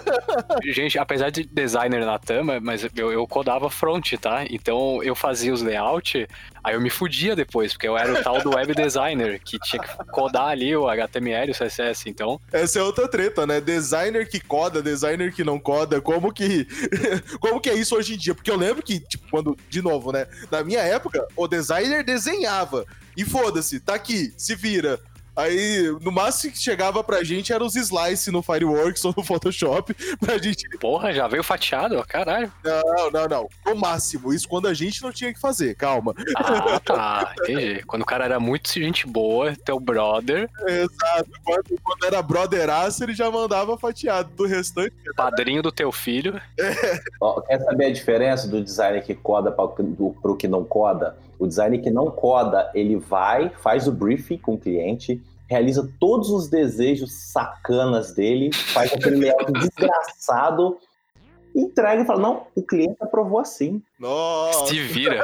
Gente, apesar de designer na Tama, mas eu, eu codava front, tá? Então eu fazia os layout, aí eu me fudia depois, porque eu era o tal do web designer, que tinha que codar ali o HTML, o CSS, então. Essa é outra treta, né? Designer que coda, designer que não coda, como que. como que é isso hoje em dia? Porque eu lembro que, tipo, quando, de novo, né? Na minha época, o designer desenhava. E foda-se, tá aqui, se vira. Aí, no máximo que chegava pra gente eram os slice no Fireworks ou no Photoshop pra gente. Porra, já veio fatiado, caralho. Não, não, não. No máximo. Isso quando a gente não tinha que fazer, calma. Ah, tá. Entendi. Quando o cara era muito gente boa, teu brother. Exato. Quando, quando era brotheraço, ele já mandava fatiado. Do restante. Padrinho do teu filho. É. Ó, quer saber a diferença do designer que coda para pro que não coda? O designer que não coda, ele vai, faz o briefing com o cliente, realiza todos os desejos sacanas dele, faz aquele layout desgraçado, entrega e fala: não, o cliente aprovou assim. Nossa. Se vira.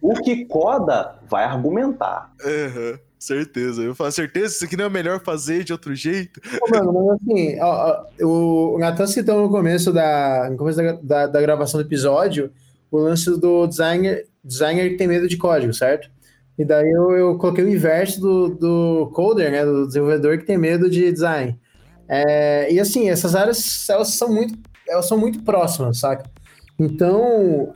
O que coda vai argumentar. Uhum. Certeza. Eu falo, certeza, isso aqui não é melhor fazer de outro jeito. mano, mas assim, ó, ó, o Natan citou no começo, da, no começo da, da, da, gravação do episódio o lance do designer, designer que tem medo de código, certo? E daí eu, eu coloquei o inverso do, do coder, né, do desenvolvedor que tem medo de design. É, e assim, essas áreas, elas são muito, elas são muito próximas, saca? Então,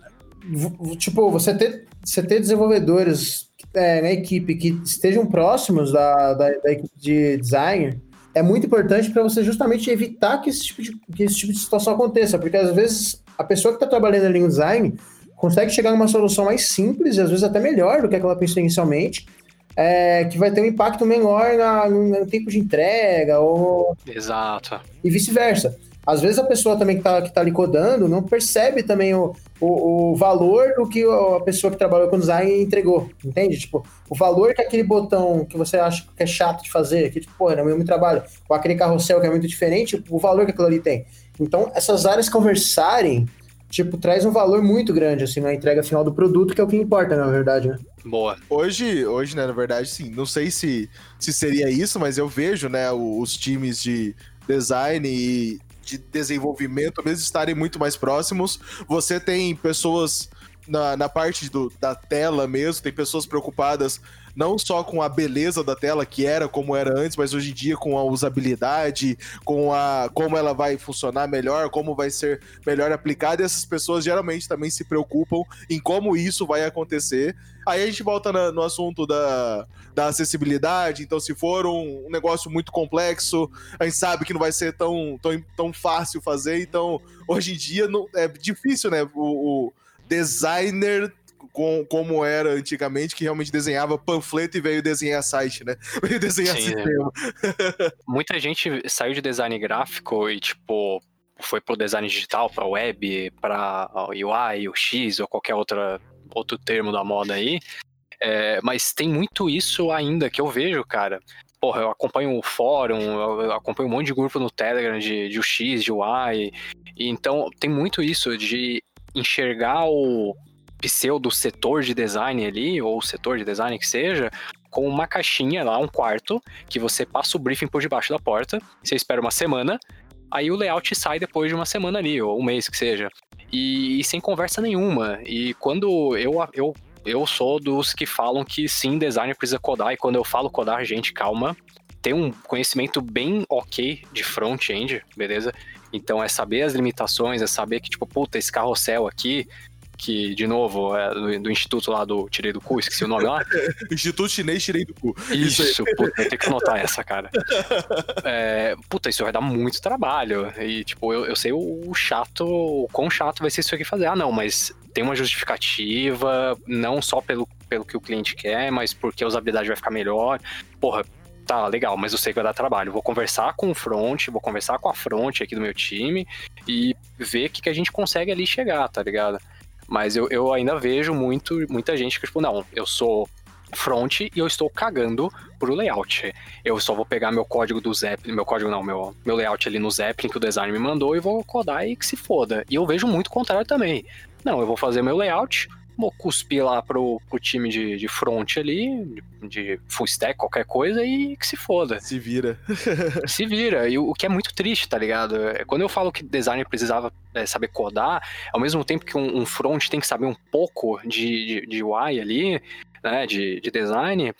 tipo, você ter, você ter desenvolvedores é, na equipe que estejam próximos da, da, da equipe de design é muito importante para você justamente evitar que esse, tipo de, que esse tipo de situação aconteça, porque às vezes a pessoa que está trabalhando ali no design consegue chegar a uma solução mais simples e às vezes até melhor do que aquela pensou inicialmente, é, que vai ter um impacto menor na, no tempo de entrega ou exato e vice-versa. Às vezes a pessoa também que está que tá ali codando não percebe também o, o, o, valor do que a pessoa que trabalhou com design entregou, entende? Tipo, o valor que aquele botão que você acha que é chato de fazer, que tipo, pô, é o mesmo trabalho, ou aquele carrossel que é muito diferente, o valor que aquilo ali tem. Então, essas áreas conversarem tipo, traz um valor muito grande, assim, na entrega final do produto, que é o que importa, na verdade, né? Boa. Hoje, hoje, né, na verdade, sim, não sei se, se seria isso, mas eu vejo, né, os times de design e de desenvolvimento mesmo estarem muito mais próximos. Você tem pessoas na, na parte do, da tela mesmo, tem pessoas preocupadas não só com a beleza da tela, que era como era antes, mas hoje em dia com a usabilidade, com a como ela vai funcionar melhor, como vai ser melhor aplicada, e essas pessoas geralmente também se preocupam em como isso vai acontecer. Aí a gente volta na, no assunto da, da acessibilidade, então se for um, um, negócio muito complexo, a gente sabe que não vai ser tão, tão, tão fácil fazer, então hoje em dia não, é difícil, né? o, o designer com, como era antigamente, que realmente desenhava panfleto e veio desenhar site, né? Veio desenhar Sim, sistema. É. Muita gente saiu de design gráfico e, tipo, foi pro design digital, pra web, pra UI, UX ou qualquer outra outro termo da moda aí. É, mas tem muito isso ainda que eu vejo, cara. Porra, eu acompanho o fórum, eu acompanho um monte de grupo no Telegram de, de UX, de UI. E então tem muito isso de enxergar o pseudo setor de design ali, ou setor de design que seja, com uma caixinha lá, um quarto, que você passa o briefing por debaixo da porta, você espera uma semana, aí o layout sai depois de uma semana ali, ou um mês que seja. E, e sem conversa nenhuma. E quando eu, eu, eu sou dos que falam que sim, designer precisa codar, e quando eu falo codar, gente, calma. Tem um conhecimento bem ok de front-end, beleza? Então é saber as limitações, é saber que, tipo, puta, esse carrossel aqui, que, de novo, é do, do, instituto lá do Tirei do Cu, esqueci o nome lá. instituto Chinês Tirei do Cu. Isso, isso puta, eu tenho que anotar essa, cara. É, puta, isso vai dar muito trabalho. E, tipo, eu, eu sei o, o chato, o quão chato vai ser isso aqui fazer. Ah, não, mas tem uma justificativa, não só pelo, pelo que o cliente quer, mas porque a usabilidade vai ficar melhor. Porra, tá, legal, mas eu sei que vai dar trabalho. Vou conversar com o front, vou conversar com a front aqui do meu time e ver o que, que a gente consegue ali chegar, tá ligado? Mas eu, eu ainda vejo muito, muita gente que, tipo, não, eu sou front e eu estou cagando pro layout. Eu só vou pegar meu código do Zeppelin, meu código não, meu, meu layout ali no Zeppelin que o design me mandou e vou codar e que se foda. E eu vejo muito o contrário também. Não, eu vou fazer meu layout, cuspir lá pro, pro time de, de front ali, de, full stack, qualquer coisa, e que se foda. Se vira. se vira. E o, o, que é muito triste, tá ligado? É, quando eu falo que designer precisava é, saber codar, ao mesmo tempo que um, um, front tem que saber um pouco de, de, de UI ali, né, de, de design,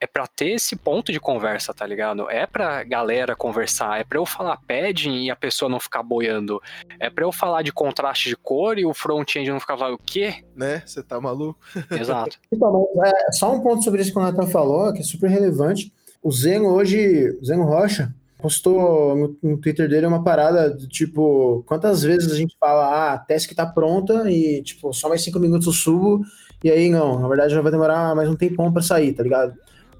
é para ter esse ponto de conversa, tá ligado? É pra galera conversar, é pra eu falar padding e a pessoa não ficar boiando. É pra eu falar de contraste de cor e o front-end não ficar falando o quê? Né? Você tá maluco? Exato. Então, é, só um ponto sobre isso que o Nathan falou, que é super relevante. O Zeno hoje, o Zeno Rocha, postou no, no, Twitter dele uma parada do tipo, quantas vezes a gente fala, ah, a task tá pronta e, tipo, só mais cinco minutos eu subo, e aí não, na verdade já vai demorar mais um tempão para sair, tá ligado?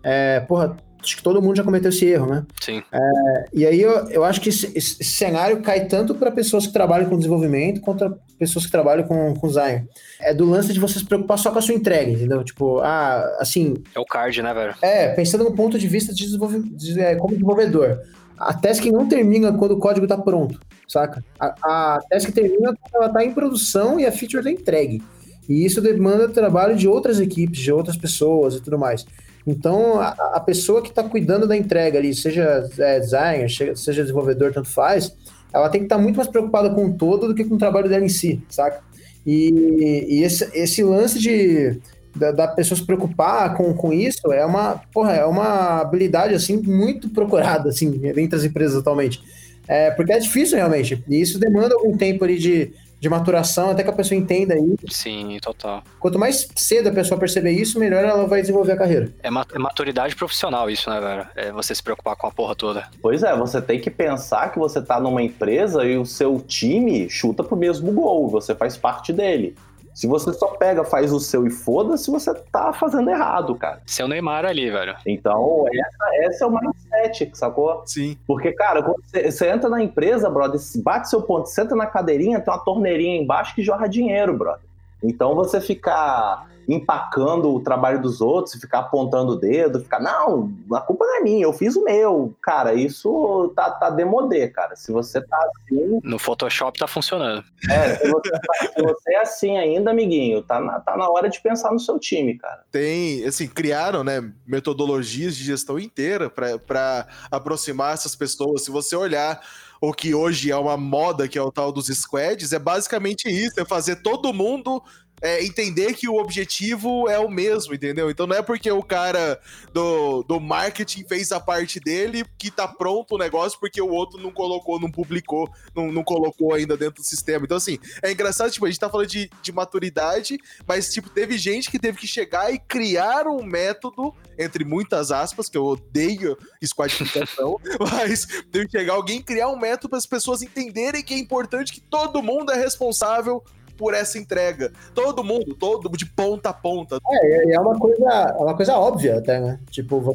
É, porra, acho que todo mundo já cometeu esse erro, né? Sim. É, e aí eu, eu acho que esse, esse cenário cai tanto para pessoas que trabalham com desenvolvimento quanto para pessoas que trabalham com, com design. É do lance de você se preocupar só com a sua entrega, entendeu? Tipo, ah, assim. É o card, né, velho? É, pensando no ponto de vista de desenvolvimento de, é, como desenvolvedor. A task não termina quando o código está pronto, saca? A, a task termina quando ela está em produção e a feature está entregue. E isso demanda trabalho de outras equipes, de outras pessoas e tudo mais. Então, a, a pessoa que está cuidando da entrega ali, seja é, designer, seja desenvolvedor, tanto faz, ela tem que estar tá muito mais preocupada com o todo do que com o trabalho dela em si, saca? E, e esse, esse lance de da, da, pessoa se preocupar com, com isso é uma, porra, é uma habilidade assim muito procurada assim entre as empresas atualmente. É, porque é difícil realmente. E isso demanda algum tempo ali de, de maturação, até que a pessoa entenda isso. Sim, total. Quanto mais cedo a pessoa perceber isso, melhor ela vai desenvolver a carreira. É, é maturidade profissional isso, né, velho? É você se preocupar com a porra toda. Pois é, você tem que pensar que você tá numa empresa e o seu time chuta pro mesmo gol, você faz parte dele. Se você só pega, faz o seu e foda-se, você tá fazendo errado, cara. Seu Neymar ali, velho. Então, essa, essa é o mindset, sacou? Sim. Porque, cara, quando você, você entra na empresa, brother, bate seu ponto, senta na cadeirinha, tem uma torneirinha embaixo que jorra dinheiro, brother. Então, você ficar empacando o trabalho dos outros ficar apontando o dedo, ficar, não, a culpa não é minha, eu fiz o meu. Cara, isso tá, tá demodê, cara. Se você tá assim. No Photoshop tá funcionando. É, se você, tá, se você é assim ainda, amiguinho, tá na, tá na hora de pensar no seu time, cara. Tem, assim, criaram, né, metodologias de gestão inteira para aproximar essas pessoas. Se você olhar o que hoje é uma moda, que é o tal dos squads, é basicamente isso: é fazer todo mundo é, entender que o objetivo é o mesmo, entendeu? Então não é porque o cara do, do marketing fez a parte dele que tá pronto o negócio porque o outro não colocou, não publicou, não, não colocou ainda dentro do sistema. Então, assim, é engraçado, tipo, a gente tá falando de, de maturidade, mas, tipo, teve gente que teve que chegar e criar um método, entre muitas aspas, que eu odeio squadificação, mas teve que chegar alguém criar um método para as pessoas entenderem que é importante que todo mundo é responsável por essa entrega. Todo mundo, todo de ponta a ponta. É, é uma coisa, é uma coisa óbvia até, né? Tipo, uhum.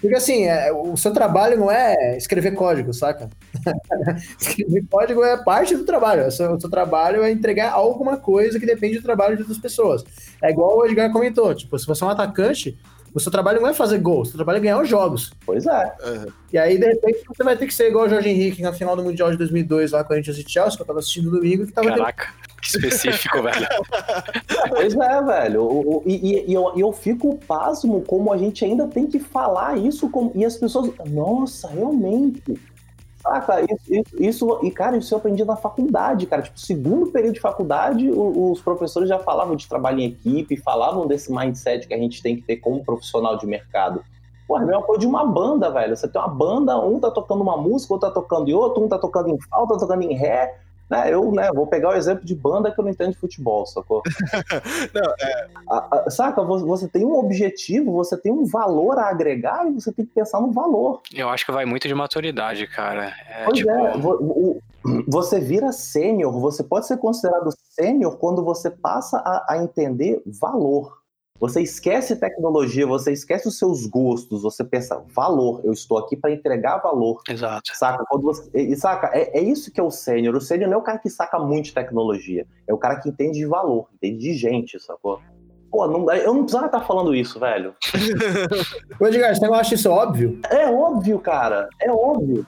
porque assim, é, o seu trabalho não é escrever código, saca? escrever código é parte do trabalho. O seu, o seu, trabalho é entregar alguma coisa que depende do trabalho de outras pessoas. É igual o Edgar comentou, tipo, se você é um atacante, o seu trabalho não é fazer gols, o seu trabalho é ganhar os jogos. Pois é. Uhum. E aí, de repente, você vai ter que ser igual o Jorge Henrique na final do Mundial de 2002, lá com a gente e Chelsea, que eu tava assistindo domingo. Que tava Caraca, específico, velho. Pois é, velho. E, e, e eu, eu, fico pasmo como a gente ainda tem que falar isso com, e as pessoas. Nossa, realmente. Saca? Isso, isso, isso, e, cara, isso eu aprendi na faculdade, cara. Tipo, segundo período de faculdade, os professores já falavam de trabalho em equipe, falavam desse mindset que a gente tem que ter como profissional de mercado. Pô, é a mesma coisa de uma banda, velho. Você tem uma banda, um tá tocando uma música, outro tá tocando em outro, um tá tocando em falta, outro tá tocando em ré. Né, eu né, vou pegar o exemplo de banda que eu não entendo de futebol, sacou? não, é... a, a, saca, você tem um objetivo, você tem um valor a agregar e você tem que pensar no valor. Eu acho que vai muito de maturidade, cara. É, pois tipo... é, você vira sênior, você pode ser considerado sênior quando você passa a, a entender valor. Você esquece tecnologia, você esquece os seus gostos, você pensa, valor, eu estou aqui para entregar valor. Exato. Saca? Quando você, e, saca? É, é isso que é o sênior. O sênior não é o cara que saca muito de tecnologia, é o cara que entende de valor, entende de gente, sacou? Pô, não, eu não precisava estar falando isso, velho. Ô, Edgar, você não acha isso óbvio? É óbvio, cara. É óbvio.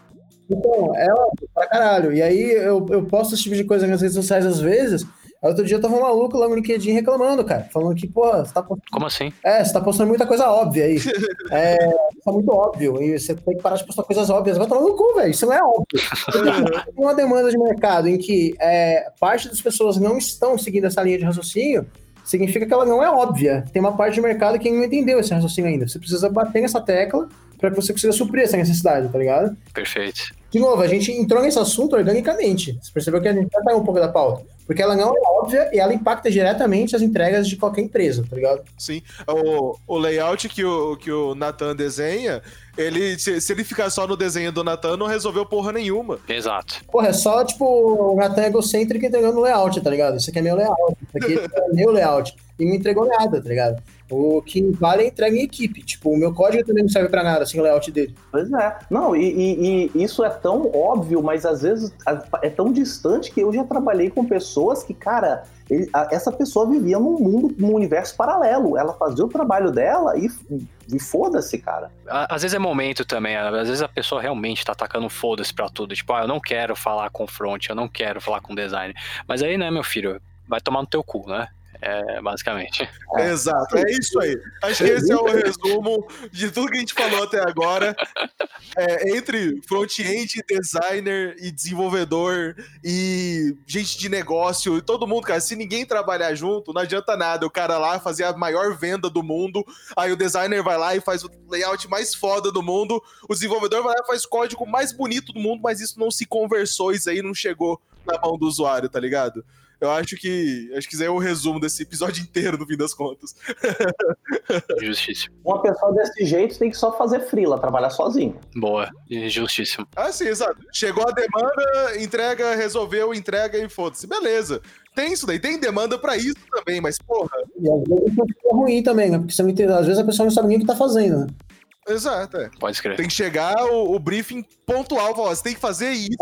Então, é óbvio pra caralho. E aí eu, eu posto esse tipo de coisa nas redes sociais às vezes Outro dia eu tava um maluco lá no LinkedIn reclamando, cara. Falando que, pô, você tá postando... Como assim? É, você tá postando muita coisa óbvia aí. é, tá muito óbvio. E você tem que parar de postar coisas óbvias. Vai tomar no cu, velho. Isso não é óbvio. tem uma demanda de mercado em que é, parte das pessoas não estão seguindo essa linha de raciocínio, significa que ela não é óbvia. Tem uma parte de mercado que não entendeu esse raciocínio ainda. Você precisa bater nessa tecla para que você consiga suprir essa necessidade, tá ligado? Perfeito. De novo, a gente entrou nesse assunto organicamente. Você percebeu que a gente já tá um pouco da pauta. Porque ela não é óbvia e ela impacta diretamente as entregas de qualquer empresa, tá ligado? Sim. O, o layout que o, que o Nathan desenha, ele, se, se, ele ficar só no desenho do Nathan, não resolveu porra nenhuma. Exato. Porra, é só, tipo, o Nathan egocêntrico entregando o layout, tá ligado? Isso aqui é meu layout, isso aqui é meu layout. E não entregou nada, tá ligado? O que vale é entrega em equipe. Tipo, o meu código também não serve para nada sem o layout dele. Pois é. Não, e, e, e, isso é tão óbvio, mas às vezes é tão distante que eu já trabalhei com pessoas que, cara, ele, a, essa pessoa vivia num mundo, num universo paralelo. Ela fazia o trabalho dela e, e foda-se, cara. Às vezes é momento também. Às vezes a pessoa realmente tá atacando foda-se pra tudo. Tipo, ah, eu não quero falar com front, eu não quero falar com design. Mas aí, né, meu filho, vai tomar no teu cu, né? É, basicamente. É. Exato, é isso aí. Acho que esse é o resumo de tudo que a gente falou até agora. É, entre front-end, designer e desenvolvedor e gente de negócio e todo mundo, cara. Se ninguém trabalhar junto, não adianta nada. O cara lá fazer a maior venda do mundo, aí o designer vai lá e faz o layout mais foda do mundo, o desenvolvedor vai lá e faz o código mais bonito do mundo, mas isso não se conversou, isso aí não chegou na mão do usuário, tá ligado? Eu acho que. Acho que isso é o resumo desse episódio inteiro, no fim das contas. Justíssimo. Uma pessoa desse jeito tem que só fazer frila, trabalhar sozinho. Boa, justíssimo. Ah, sim, exato. Chegou a demanda, entrega, resolveu, entrega e foda-se. Beleza. Tem isso daí, tem demanda pra isso também, mas porra. E às vezes fica ruim também, né? Porque você não entende, às vezes a pessoa não sabe nem o que tá fazendo, né? Exato, é. Pode escrever. Tem que chegar o, o briefing pontual, falar, você tem que fazer isso.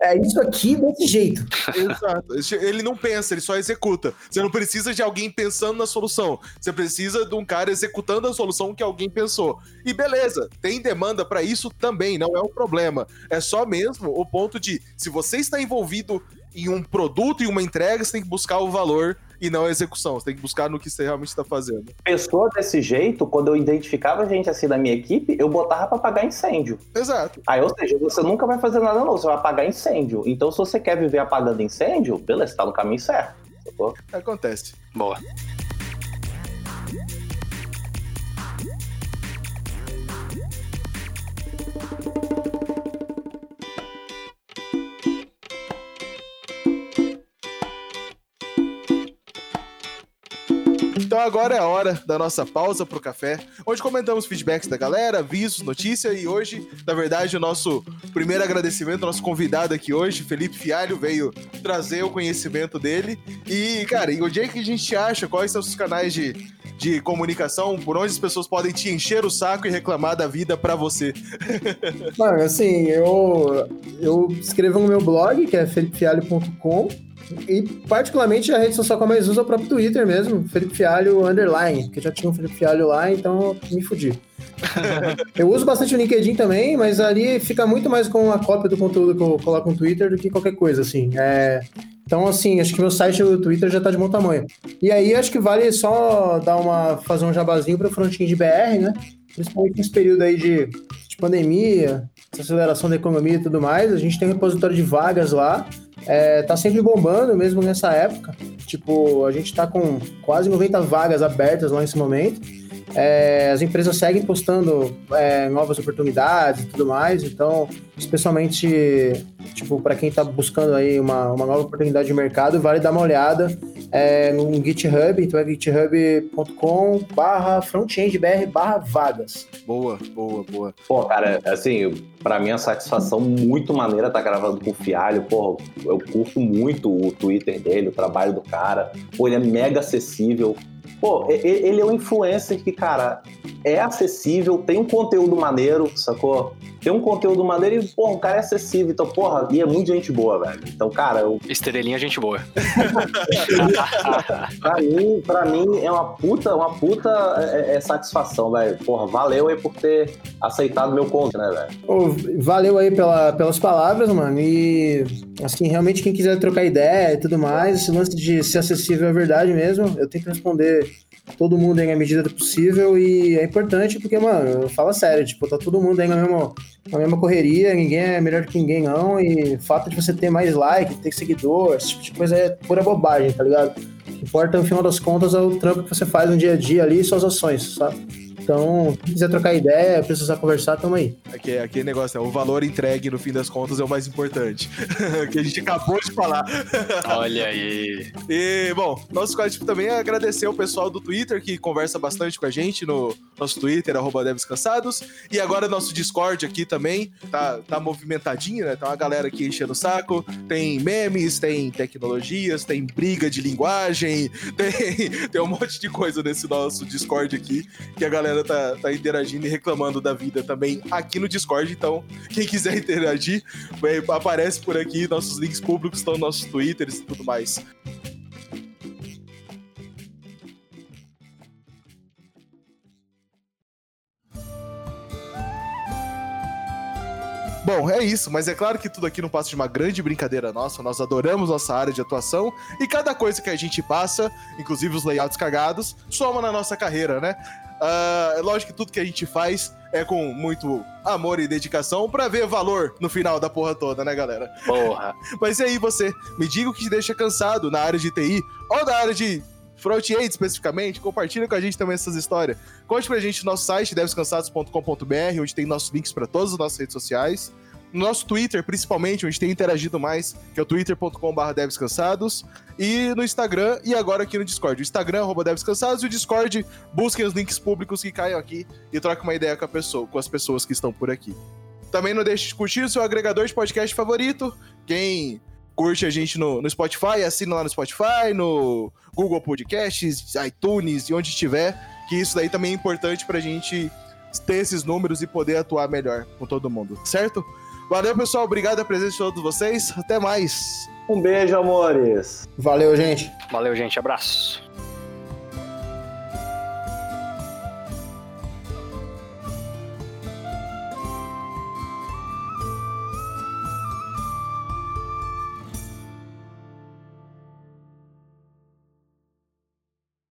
É, é isso aqui desse jeito. Exato. Ele não pensa, ele só executa. Você não precisa de alguém pensando na solução. Você precisa de um cara executando a solução que alguém pensou. E beleza, tem demanda para isso também, não é um problema. É só mesmo o ponto de, se você está envolvido em um produto e uma entrega, você tem que buscar o valor e não a execução. Você tem que buscar no que você realmente está fazendo. Pessoa desse jeito, quando eu identificava gente assim da minha equipe, eu botava para apagar incêndio. Exato. Aí, ou seja, você nunca vai fazer nada não, você vai apagar incêndio. Então, se você quer viver apagando incêndio, beleza, tá no caminho certo. Acontece. Boa. Então agora é a hora da nossa pausa pro café, onde comentamos feedbacks da galera, avisos, notícia e hoje, na verdade, o nosso primeiro agradecimento, nosso convidado aqui hoje, Felipe Fialho, veio trazer o conhecimento dele. E, cara, e onde é que a gente acha? Quais são os canais de, de comunicação? Por onde as pessoas podem te encher o saco e reclamar da vida para você? Mano, assim, eu, eu escrevo no meu blog, que é felipefialho.com e, particularmente, a rede social que eu mais uso é o próprio Twitter mesmo, Felipe Fialho Underline, porque já tinha um Felipe Fialho lá, então me fudi. eu uso bastante o LinkedIn também, mas ali fica muito mais com a cópia do conteúdo que eu coloco no Twitter do que qualquer coisa, assim. É... Então, assim, acho que meu site o Twitter já tá de bom tamanho. E aí, acho que vale só dar uma, fazer um jabazinho para o frontinho de BR, né? Principalmente nesse período aí de, de pandemia, aceleração da economia e tudo mais. A gente tem um repositório de vagas lá é, tá sempre bombando, mesmo nessa época. Tipo, a gente tá com quase 90 vagas abertas lá nesse momento. É, as empresas seguem postando é, novas oportunidades e tudo mais, então, especialmente, tipo, para quem está buscando aí uma, uma nova oportunidade de mercado, vale dar uma olhada é, no GitHub, então é github.com barra frontendbr barra vagas. Boa, boa, boa. Pô, cara, assim, para mim a satisfação muito maneira tá gravando com o Fialho, pô, eu curto muito o Twitter dele, o trabalho do cara, pô, ele é mega acessível, Pô, ele é um influencer que, cara, é acessível, tem um conteúdo maneiro, sacou? Tem um conteúdo maneiro e, porra, o cara é acessível. Então, porra, e é muito gente boa, velho. Então, cara, eu. Estrelinha é gente boa. pra, mim, pra mim, é uma puta, uma puta é, é satisfação, velho. Porra, valeu aí por ter aceitado meu conto, né, velho? valeu aí pela, pelas palavras, mano. E, assim, realmente, quem quiser trocar ideia e tudo mais, esse lance de ser acessível é verdade mesmo. Eu tento responder todo mundo aí na medida do possível e é importante porque, mano, fala sério, tipo, tá todo mundo aí na mesma, na mesma correria, ninguém é melhor que ninguém não, e o fato de você ter mais like, ter seguidor, esse tipo de coisa é pura bobagem, tá ligado? O que importa, no final das contas, é o trampo que você faz no dia a dia ali e suas ações, sabe? Então, se quiser trocar ideia, precisar conversar, tamo aí. Aqui, aquele negócio, é o valor entregue, no fim das contas, é o mais importante. que a gente acabou de falar. Olha aí. E, bom, nosso código também é agradecer o pessoal do Twitter, que conversa bastante com a gente no nosso Twitter, arroba Cansados. E agora nosso Discord aqui também, tá, tá movimentadinho, né? Tá uma galera aqui enchendo o saco. Tem memes, tem tecnologias, tem briga de linguagem, tem, tem um monte de coisa nesse nosso Discord aqui, que a galera galera tá, tá interagindo e reclamando da vida também aqui no Discord. Então, quem quiser interagir, aparece por aqui. Nossos links públicos estão nos nossos Twitters e tudo mais. Bom, é isso, mas é claro que tudo aqui não passa de uma grande brincadeira nossa. Nós adoramos nossa área de atuação e cada coisa que a gente passa, inclusive os layouts cagados, soma na nossa carreira, né? Uh, é lógico que tudo que a gente faz é com muito amor e dedicação para ver valor no final da porra toda, né, galera? Porra. Mas e aí, você? Me diga o que te deixa cansado na área de TI ou na área de front-end especificamente, compartilha com a gente também essas histórias. Conte pra gente no nosso site, devescansados.com.br, onde tem nossos links para todas as nossas redes sociais no nosso Twitter, principalmente, onde tem interagido mais, que é o twitter.com.br devscansados, e no Instagram e agora aqui no Discord. O Instagram, arroba devscansados, e o Discord, busquem os links públicos que caiam aqui e troquem uma ideia com, a pessoa, com as pessoas que estão por aqui. Também não deixe de curtir o seu agregador de podcast favorito. Quem curte a gente no, no Spotify, assina lá no Spotify, no Google Podcasts, iTunes e onde estiver, que isso daí também é importante pra gente ter esses números e poder atuar melhor com todo mundo, certo? Valeu, pessoal. Obrigado pela presença de todos vocês. Até mais. Um beijo, amores. Valeu, gente. Valeu, gente. Abraço.